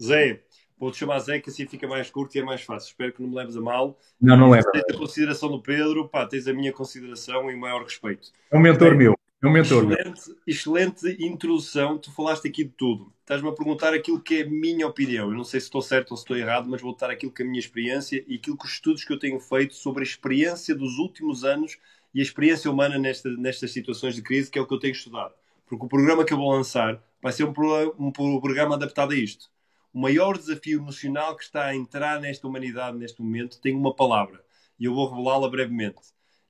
Zé, vou-te chamar Zé, que assim fica mais curto e é mais fácil. Espero que não me leves a mal. Não, não leva. Tens a consideração do Pedro, pá, tens a minha consideração e o maior respeito. É um mentor meu. É um mentor excelente, meu. Excelente introdução. Tu falaste aqui de tudo. Estás-me a perguntar aquilo que é a minha opinião. Eu não sei se estou certo ou se estou errado, mas vou dar aquilo que é a minha experiência e aquilo que os estudos que eu tenho feito sobre a experiência dos últimos anos e a experiência humana nesta, nestas situações de crise, que é o que eu tenho estudado. Porque o programa que eu vou lançar vai ser um, um, programa adaptado a isto. O maior desafio emocional que está a entrar nesta humanidade neste momento tem uma palavra. E eu vou revelá-la brevemente.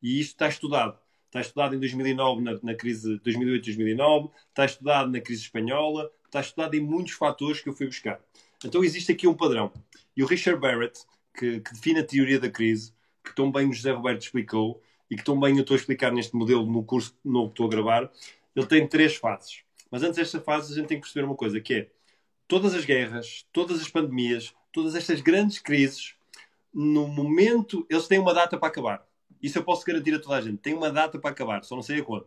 E isto está estudado. está estudado em 2009 na, na crise 2008-2009, está estudado na crise espanhola, está estudado em muitos fatores que eu fui buscar. Então existe aqui um padrão. E o Richard Barrett, que, que define a teoria da crise, que tão bem o José Roberto explicou e que tão bem eu estou a explicar neste modelo no curso novo que estou a gravar, ele tem três fases. Mas antes desta fase a gente tem que perceber uma coisa, que é todas as guerras, todas as pandemias, todas estas grandes crises, no momento, eles têm uma data para acabar. Isso eu posso garantir a toda a gente. Tem uma data para acabar, só não sei a quando.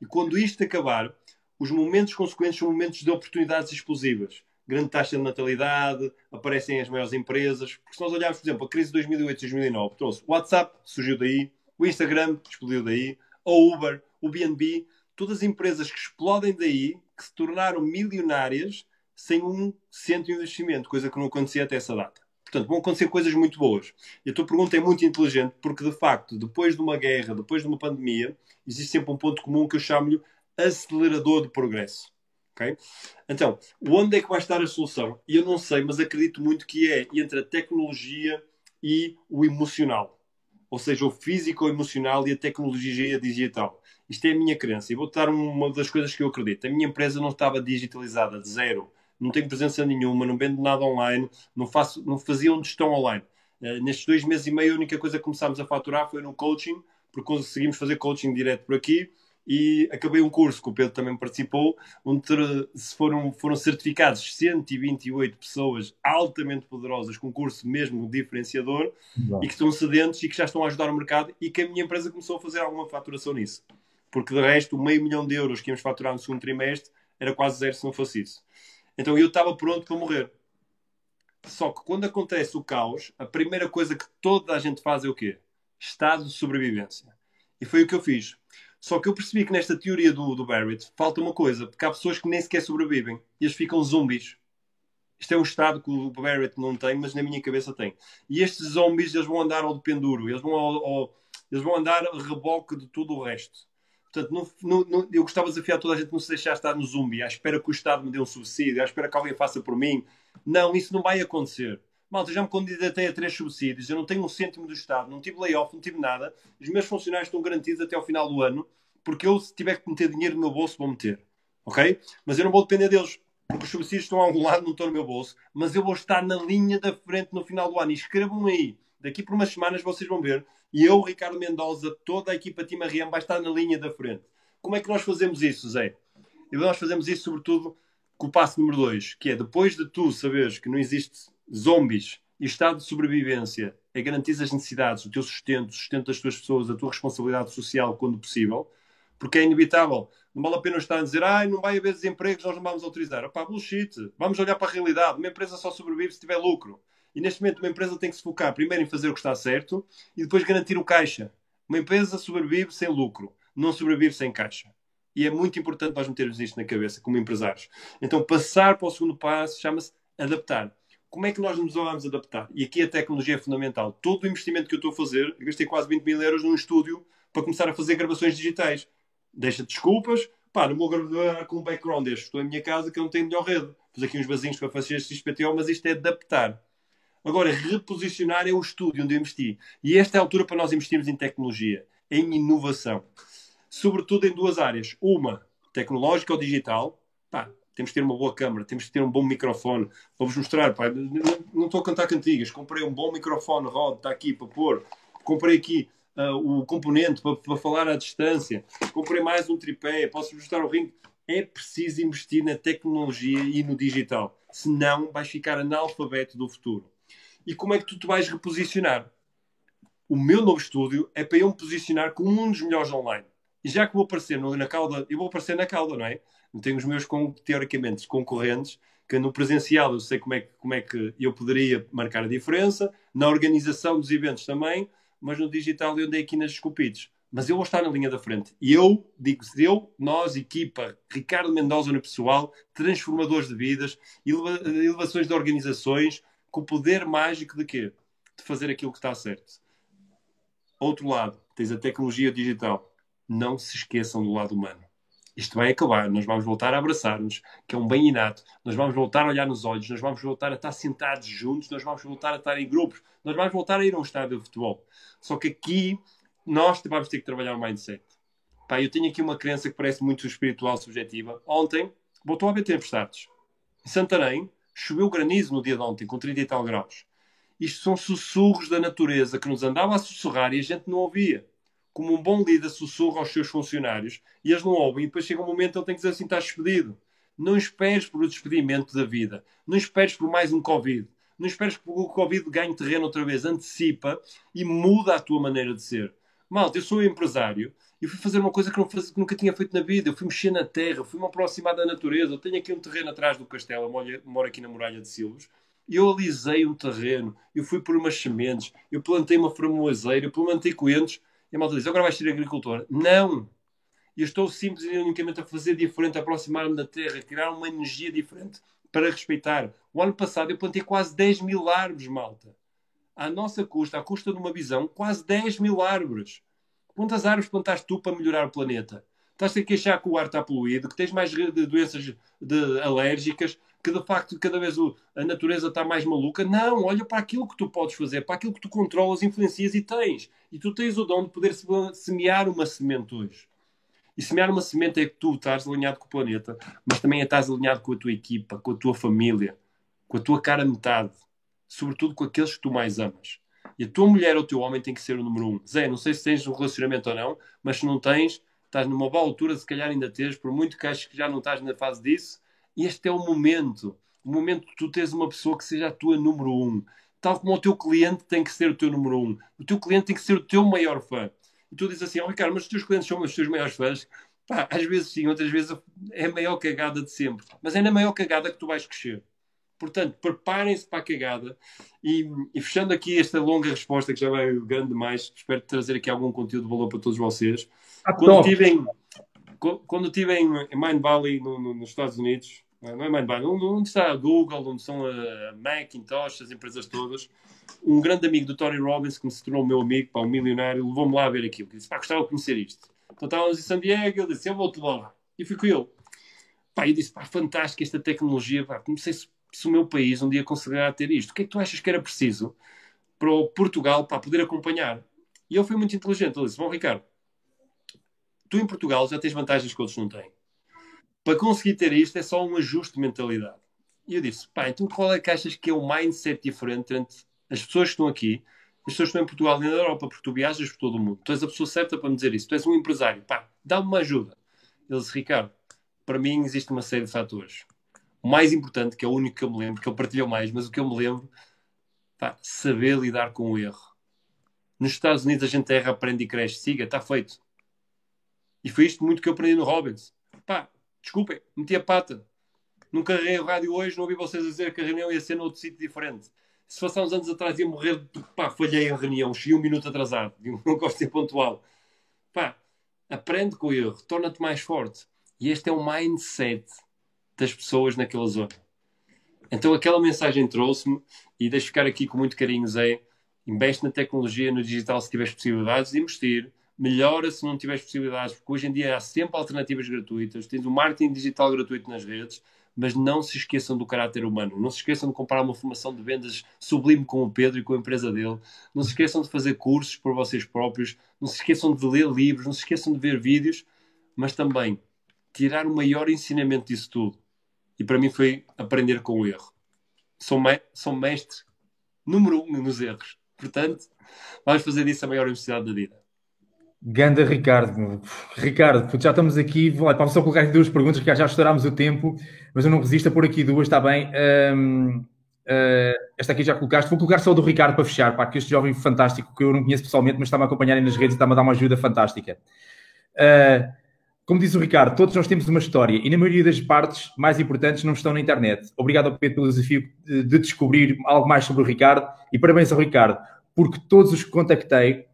E quando isto acabar, os momentos consequentes são momentos de oportunidades explosivas. Grande taxa de natalidade, aparecem as maiores empresas. Porque se nós olharmos, por exemplo, a crise de 2008 2009, trouxe o WhatsApp, surgiu daí, o Instagram explodiu daí, a Uber, o BNB, todas as empresas que explodem daí, que se tornaram milionárias sem um centro de investimento, coisa que não acontecia até essa data. Portanto, vão acontecer coisas muito boas. E a tua pergunta é muito inteligente, porque de facto, depois de uma guerra, depois de uma pandemia, existe sempre um ponto comum que eu chamo-lhe acelerador de progresso. Okay? Então, onde é que vai estar a solução? Eu não sei, mas acredito muito que é entre a tecnologia e o emocional. Ou seja, o físico, o emocional e a tecnologia digital. Isto é a minha crença. E vou-te dar uma das coisas que eu acredito. A minha empresa não estava digitalizada de zero não tenho presença nenhuma, não vendo nada online, não, faço, não fazia onde estão online. Uh, nestes dois meses e meio, a única coisa que começámos a faturar foi no coaching, porque conseguimos fazer coaching direto por aqui e acabei um curso que o Pedro também participou, onde foram, foram certificados 128 pessoas altamente poderosas com um curso mesmo diferenciador Exato. e que estão sedentes e que já estão a ajudar o mercado e que a minha empresa começou a fazer alguma faturação nisso. Porque de resto, o meio milhão de euros que íamos faturar no segundo trimestre era quase zero se não fosse isso. Então eu estava pronto para morrer. Só que quando acontece o caos, a primeira coisa que toda a gente faz é o quê? Estado de sobrevivência. E foi o que eu fiz. Só que eu percebi que nesta teoria do, do Barrett falta uma coisa, porque há pessoas que nem sequer sobrevivem e eles ficam zumbis. Isto é um estado que o Barrett não tem, mas na minha cabeça tem. E estes zombies eles vão andar ao de penduro, eles vão, ao, ao, eles vão andar a reboque de tudo o resto. Portanto, eu gostava de desafiar toda a gente a não se deixar estar no zumbi, à espera que o Estado me dê um subsídio, à espera que alguém faça por mim. Não, isso não vai acontecer. Malta, já me candidatei a três subsídios, eu não tenho um cêntimo do Estado, não tive layoff, não tive nada. Os meus funcionários estão garantidos até ao final do ano, porque eu, se tiver que meter dinheiro no meu bolso, vou meter. Ok? Mas eu não vou depender deles, porque os subsídios estão a algum lado, não estão no meu bolso. Mas eu vou estar na linha da frente no final do ano. E escrevam aí. Daqui por umas semanas vocês vão ver e eu, Ricardo Mendoza, toda a equipa RM vai estar na linha da frente. Como é que nós fazemos isso, Zé? E nós fazemos isso, sobretudo, com o passo número 2, que é depois de tu saberes que não existe zombies e estado de sobrevivência é garantir as necessidades, o teu sustento, o sustento das tuas pessoas, a tua responsabilidade social quando possível, porque é inevitável. Não vale a pena estar a dizer, ah, não vai haver desempregos, nós não vamos autorizar. Opá, bullshit. Vamos olhar para a realidade. Uma empresa só sobrevive se tiver lucro. E neste momento uma empresa tem que se focar primeiro em fazer o que está certo e depois garantir o caixa. Uma empresa sobrevive sem lucro, não sobrevive sem caixa. E é muito importante nós metermos isto na cabeça como empresários. Então, passar para o segundo passo chama-se adaptar. Como é que nós nos vamos adaptar? E aqui a tecnologia é fundamental. Todo o investimento que eu estou a fazer, eu gastei quase 20 mil euros num estúdio para começar a fazer gravações digitais. Deixa desculpas, pá, não vou gravar com um background deste. Estou em minha casa que eu não tenho melhor rede. Fiz aqui uns vasinhos para fazer este XPTO, mas isto é adaptar. Agora, reposicionar é o estúdio onde eu investi. E esta é a altura para nós investirmos em tecnologia, em inovação. Sobretudo em duas áreas. Uma, tecnológica ou digital. Pá, temos que ter uma boa câmera, temos que ter um bom microfone. Vou-vos mostrar, pá, não, estou a cantar cantigas. Comprei um bom microfone, Rod, está aqui para pôr. Comprei aqui uh, o componente para, falar à distância. Comprei mais um tripé, posso mostrar o ring. É preciso investir na tecnologia e no digital. Senão vais ficar analfabeto do futuro e como é que tu te vais reposicionar. O meu novo estúdio é para eu me posicionar como um dos melhores online. E já que vou aparecer na cauda, eu vou aparecer na cauda, não é? Tenho os meus, teoricamente, concorrentes, que no presencial eu sei como é, que, como é que eu poderia marcar a diferença, na organização dos eventos também, mas no digital eu andei aqui nas esculpites. Mas eu vou estar na linha da frente. E eu, digo eu, nós, equipa, Ricardo Mendoza no pessoal, transformadores de vidas, elevações de organizações, com o poder mágico de quê? De fazer aquilo que está certo. Outro lado, tens a tecnologia digital. Não se esqueçam do lado humano. Isto vai acabar, nós vamos voltar a abraçar-nos, que é um bem inato. Nós vamos voltar a olhar nos olhos, nós vamos voltar a estar sentados juntos, nós vamos voltar a estar em grupos, nós vamos voltar a ir a um estádio de futebol. Só que aqui nós vamos ter que trabalhar o mindset. Pá, eu tenho aqui uma crença que parece muito espiritual, subjetiva. Ontem, voltou a haver tempestades. Em Santarém, choveu granizo no dia de ontem, com 30 e tal graus. Isto são sussurros da natureza que nos andava a sussurrar e a gente não ouvia. Como um bom líder sussurra aos seus funcionários e eles não ouvem, e depois chega um momento ele tem que dizer assim: está despedido. Não esperes por o despedimento da vida. Não esperes por mais um Covid. Não esperes que o Covid ganhe terreno outra vez. Antecipa e muda a tua maneira de ser. Malta, eu sou empresário e fui fazer uma coisa que, faz... que, nunca tinha feito na vida. Eu fui mexer na terra, fui me aproximar da natureza. Eu tenho aqui um terreno atrás do castelo, eu moro aqui na Muralha de Silves. Eu alisei um terreno, eu fui por umas sementes, eu plantei uma framoazeira, eu plantei coentros. E a malta diz: agora vais ser agricultor? Não! Eu estou simples e unicamente a fazer diferente, aproximar-me da terra, a criar uma energia diferente para respeitar. O ano passado eu plantei quase 10 mil árvores, malta. À nossa custa, à custa de uma visão, quase 10 mil árvores. Quantas árvores plantaste tu para melhorar o planeta? Estás a queixar que o ar está poluído, que tens mais doenças de, alérgicas, que de facto cada vez o, a natureza está mais maluca. Não, olha para aquilo que tu podes fazer, para aquilo que tu controlas, influencias e tens. E tu tens o dom de poder semear uma semente hoje. E semear uma semente é que tu estás alinhado com o planeta, mas também estás alinhado com a tua equipa, com a tua família, com a tua cara metade, sobretudo com aqueles que tu mais amas. E a tua mulher ou o teu homem tem que ser o número um. Zé, não sei se tens um relacionamento ou não, mas se não tens, estás numa boa altura, se calhar ainda tens, por muito que aches que já não estás na fase disso, este é o momento. O momento que tu tens uma pessoa que seja a tua número um. Tal como o teu cliente tem que ser o teu número um. O teu cliente tem que ser o teu maior fã e tu dizes assim, oh, Ricardo, mas os teus clientes são os teus maiores fãs. Pá, às vezes sim, outras vezes é a maior cagada de sempre. Mas é na maior cagada que tu vais crescer. Portanto, preparem-se para a cagada. E, e, fechando aqui esta longa resposta, que já vai grande demais, espero trazer aqui algum conteúdo de valor para todos vocês. Ah, quando, tive quando estive em, Mind Valley, no, no, nos Estados Unidos, não é Mind Valley, onde está a Google, onde são a Macintosh, as empresas todas, um grande amigo do Tony Robbins, que me se tornou meu amigo, pá, um milionário, levou-me lá a ver aquilo. Disse, pá, gostava de conhecer isto. Então estávamos em San Diego, ele disse, eu vou-te lá. E fui com ele. Pá, eu disse, pá, fantástico esta tecnologia, pá, não sei se, se o meu país um dia conseguirá ter isto. O que é que tu achas que era preciso para o Portugal, para poder acompanhar? E ele foi muito inteligente. Ele disse, bom, Ricardo, tu em Portugal já tens vantagens que outros não têm. Para conseguir ter isto é só um ajuste de mentalidade. E eu disse, pá, então qual é que achas que é o mindset diferente entre as pessoas que estão aqui, as pessoas que estão em Portugal e na Europa, porque tu viajas por todo o mundo. Tu és a pessoa certa para me dizer isso. Tu és um empresário. Pá, dá-me uma ajuda. Ele disse, Ricardo, para mim existe uma série de fatores. O mais importante, que é o único que eu me lembro, que ele partilhou mais, mas o que eu me lembro, pá, saber lidar com o erro. Nos Estados Unidos a gente erra, aprende e cresce. Siga, está feito. E foi isto muito que eu aprendi no Robbins. Pá, desculpem, meti a pata. Nunca carreguei o rádio hoje, não ouvi vocês dizer que a reunião ia ser noutro sítio diferente se fosse há uns anos atrás ia morrer, pá, falhei a reunião, cheguei um minuto atrasado, não gosto de ser pontual. Pá, aprende com o erro, torna-te mais forte. E este é o mindset das pessoas naquela zona. Então aquela mensagem trouxe-me e deixo ficar aqui com muito carinho, Zé. Investe na tecnologia, no digital se tiveres possibilidades de investir. Melhora se não tiveres possibilidades, porque hoje em dia há sempre alternativas gratuitas. Tens o marketing digital gratuito nas redes mas não se esqueçam do caráter humano. Não se esqueçam de comprar uma formação de vendas sublime com o Pedro e com a empresa dele. Não se esqueçam de fazer cursos por vocês próprios. Não se esqueçam de ler livros. Não se esqueçam de ver vídeos. Mas também tirar o maior ensinamento disso tudo. E para mim foi aprender com o erro. Sou, me sou mestre número um nos erros. Portanto, vamos fazer disso a maior universidade da vida. Ganda Ricardo, Ricardo, já estamos aqui. Vamos só colocar aqui duas perguntas, Ricardo, já estourámos o tempo, mas eu não resisto a pôr aqui duas, está bem? Um, uh, ah, esta aqui já colocaste. Vou colocar só do Ricardo para fechar, pá, que este jovem fantástico, que eu não conheço pessoalmente, mas está-me a acompanhar nas redes e está-me a dar uma ajuda fantástica. Uh, como diz o Ricardo, todos nós temos uma história e na maioria das partes mais importantes não estão na internet. Obrigado ao Pedro pelo desafio de descobrir algo mais sobre o Ricardo e parabéns ao Ricardo, porque todos os que contactei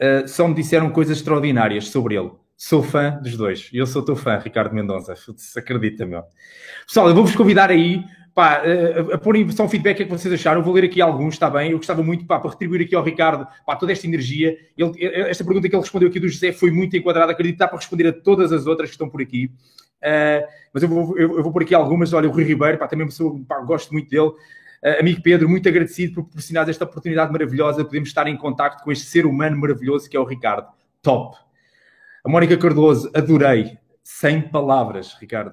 uh, só me disseram coisas extraordinárias sobre ele. Sou fã dos dois. Eu sou teu fã, Ricardo Mendonça. Acredita, meu. Pessoal, eu vou-vos convidar aí pá, uh, a porem só um feedback, que é que vocês acharam? Eu vou ler aqui alguns, está bem? Eu gostava muito, pá, para retribuir aqui ao Ricardo, pá, toda esta energia. Ele, esta pergunta que ele respondeu aqui do José foi muito enquadrada. Acredito que dá para responder a todas as outras que estão por aqui. Uh, mas eu vou, eu, eu, vou por aqui algumas. Olha, o Rui Ribeiro, pá, também sou, pá, gosto muito dele. Uh, amigo Pedro, muito agradecido por proporcionar esta oportunidade maravilhosa. Podemos estar em contacto com este ser humano maravilhoso que é o Ricardo. Top. A Mónica Cardoso, adorei. Sem palavras, Ricardo.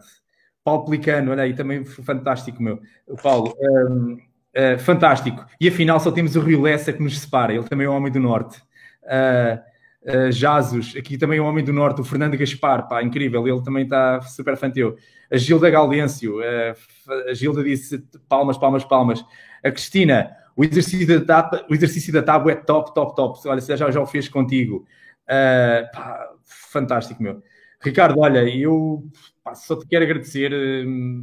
Paulo Pelicano, olha aí, também fantástico, meu. O Paulo, um, uh, eh, fantástico. E afinal só temos o Rio Lessa que nos separa, ele também é um homem do Norte. Uh, uh, Jasos, aqui também um homem do Norte, o Fernando Gaspar, pá, incrível, ele também está super fã teu. A Gilda Gaudêncio, uh, a Gilda disse palmas, palmas, palmas. A Cristina, o exercício da tábua, o exercício da tábua é top, top, top. Olha, já, já o fez contigo. Uh, pá, fantástico, meu. Ricardo, olha, eu pá, só te quero agradecer,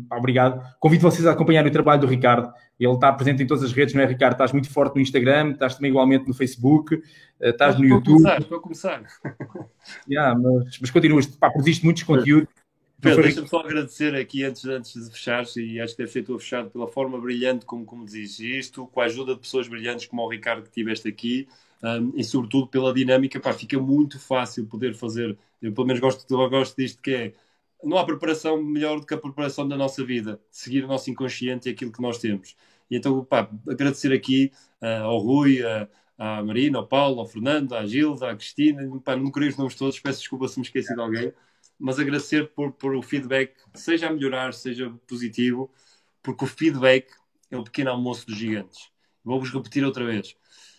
pá, obrigado. Convido vocês a acompanhar o trabalho do Ricardo. Ele está presente em todas as redes, não é, Ricardo? Estás muito forte no Instagram, estás também igualmente no Facebook, eh, estás no YouTube. Começar, estou a começar. Yeah, mas, mas continuas, pá, produziste muitos conteúdos. Pedro, deixa-me só agradecer aqui antes, antes de fechar, e acho que deve ser tu a fechar pela forma brilhante como, como dizes isto, com a ajuda de pessoas brilhantes como o Ricardo que tiveste aqui, um, e sobretudo pela dinâmica, pá, fica muito fácil poder fazer, eu pelo menos gosto, eu gosto disto que é, não há preparação melhor do que a preparação da nossa vida, seguir o nosso inconsciente e aquilo que nós temos. E então, pá, agradecer aqui uh, ao Rui, uh, à Marina, ao Paulo, ao Fernando, à Gilda, à Cristina, pá, não creio os nomes todos, peço desculpa se me esqueci de alguém, mas agradecer por, por o feedback, seja a melhorar, seja positivo, porque o feedback é o pequeno almoço dos gigantes. Vou-vos repetir outra vez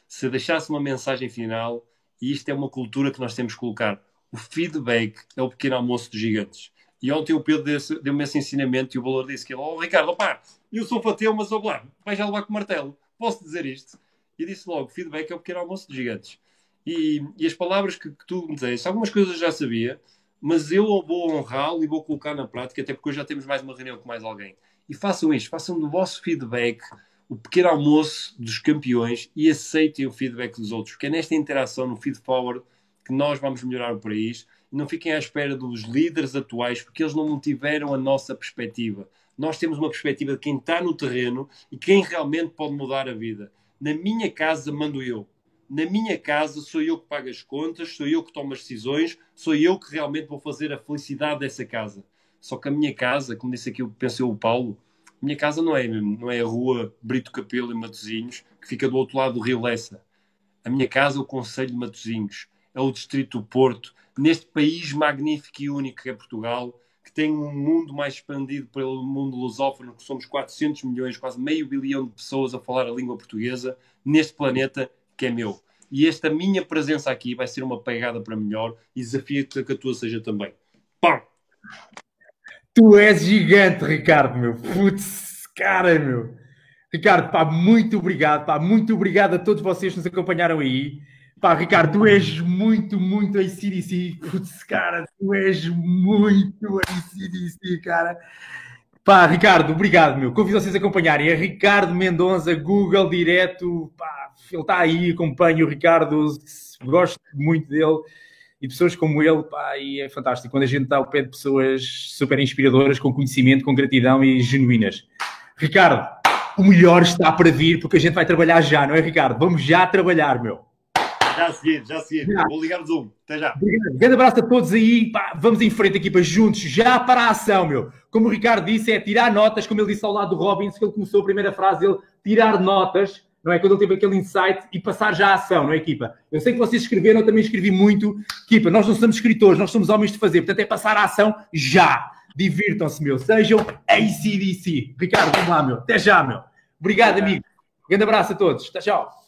se deixasse uma mensagem final, e isto é uma cultura que nós temos que colocar, o feedback é o pequeno almoço dos gigantes. E ontem o Pedro deu-me esse ensinamento e o valor disse que ele, oh Ricardo, opá, eu sou fateu, mas ó lá, vai já levar com martelo, posso dizer isto? E disse logo, feedback é o pequeno almoço dos gigantes. E, e as palavras que, que tu me disseste, algumas coisas já sabia, mas eu vou honrá-lo e vou colocar na prática, até porque hoje já temos mais uma reunião com mais alguém. E façam isto, façam do vosso feedback o pequeno almoço dos campeões e aceitem o feedback dos outros, porque é nesta interação, no feed forward, que nós vamos melhorar o país. Não fiquem à espera dos líderes atuais, porque eles não tiveram a nossa perspectiva. Nós temos uma perspectiva de quem está no terreno e quem realmente pode mudar a vida. Na minha casa mando eu. Na minha casa sou eu que pago as contas, sou eu que tomo as decisões, sou eu que realmente vou fazer a felicidade dessa casa. Só que a minha casa, como disse aqui, pensou o Paulo, minha casa não é, não é a rua Brito Capelo em Matosinhos, que fica do outro lado do Rio Lessa. A minha casa é o Conselho de Matosinhos, é o Distrito do Porto, neste país magnífico e único que é Portugal, que tem um mundo mais expandido pelo mundo lusófono, que somos 400 milhões, quase meio bilhão de pessoas a falar a língua portuguesa, neste planeta que é meu. E esta minha presença aqui vai ser uma pegada para melhor e desafio-te que a tua seja também. Pão! Tu és gigante, Ricardo, meu. Putz, cara, meu. Ricardo, pá, muito obrigado, pá, muito obrigado a todos vocês que nos acompanharam aí. Pá, Ricardo, tu és muito, muito ACDC. Putz, cara, tu és muito ACDC, cara. Pá, Ricardo, obrigado, meu. Convido vocês a acompanharem. É Ricardo Mendonça, Google direto. Pá, ele está aí, acompanho o Ricardo, gosto muito dele e pessoas como ele, pá, e é fantástico quando a gente está ao pé de pessoas super inspiradoras, com conhecimento, com gratidão e genuínas. Ricardo, o melhor está para vir, porque a gente vai trabalhar já, não é, Ricardo? Vamos já trabalhar, meu. Já a seguir, já a seguir. Já. Vou ligar o Zoom. Até já. Obrigado. Grande abraço a todos aí. Pá, vamos em frente, equipa, juntos, já para a ação, meu. Como o Ricardo disse, é tirar notas, como ele disse ao lado do Robbins, que ele começou a primeira frase, ele tirar notas não é? Quando ele teve aquele insight e passar já à ação, não é, equipa? Eu sei que vocês escreveram, eu também escrevi muito. Equipa, nós não somos escritores, nós somos homens de fazer, portanto é passar à ação já. Divirtam-se, meu. Sejam ACDC. Ricardo, vamos lá, meu. Até já, meu. Obrigado, amigo. Grande abraço a todos. Tchau, tchau.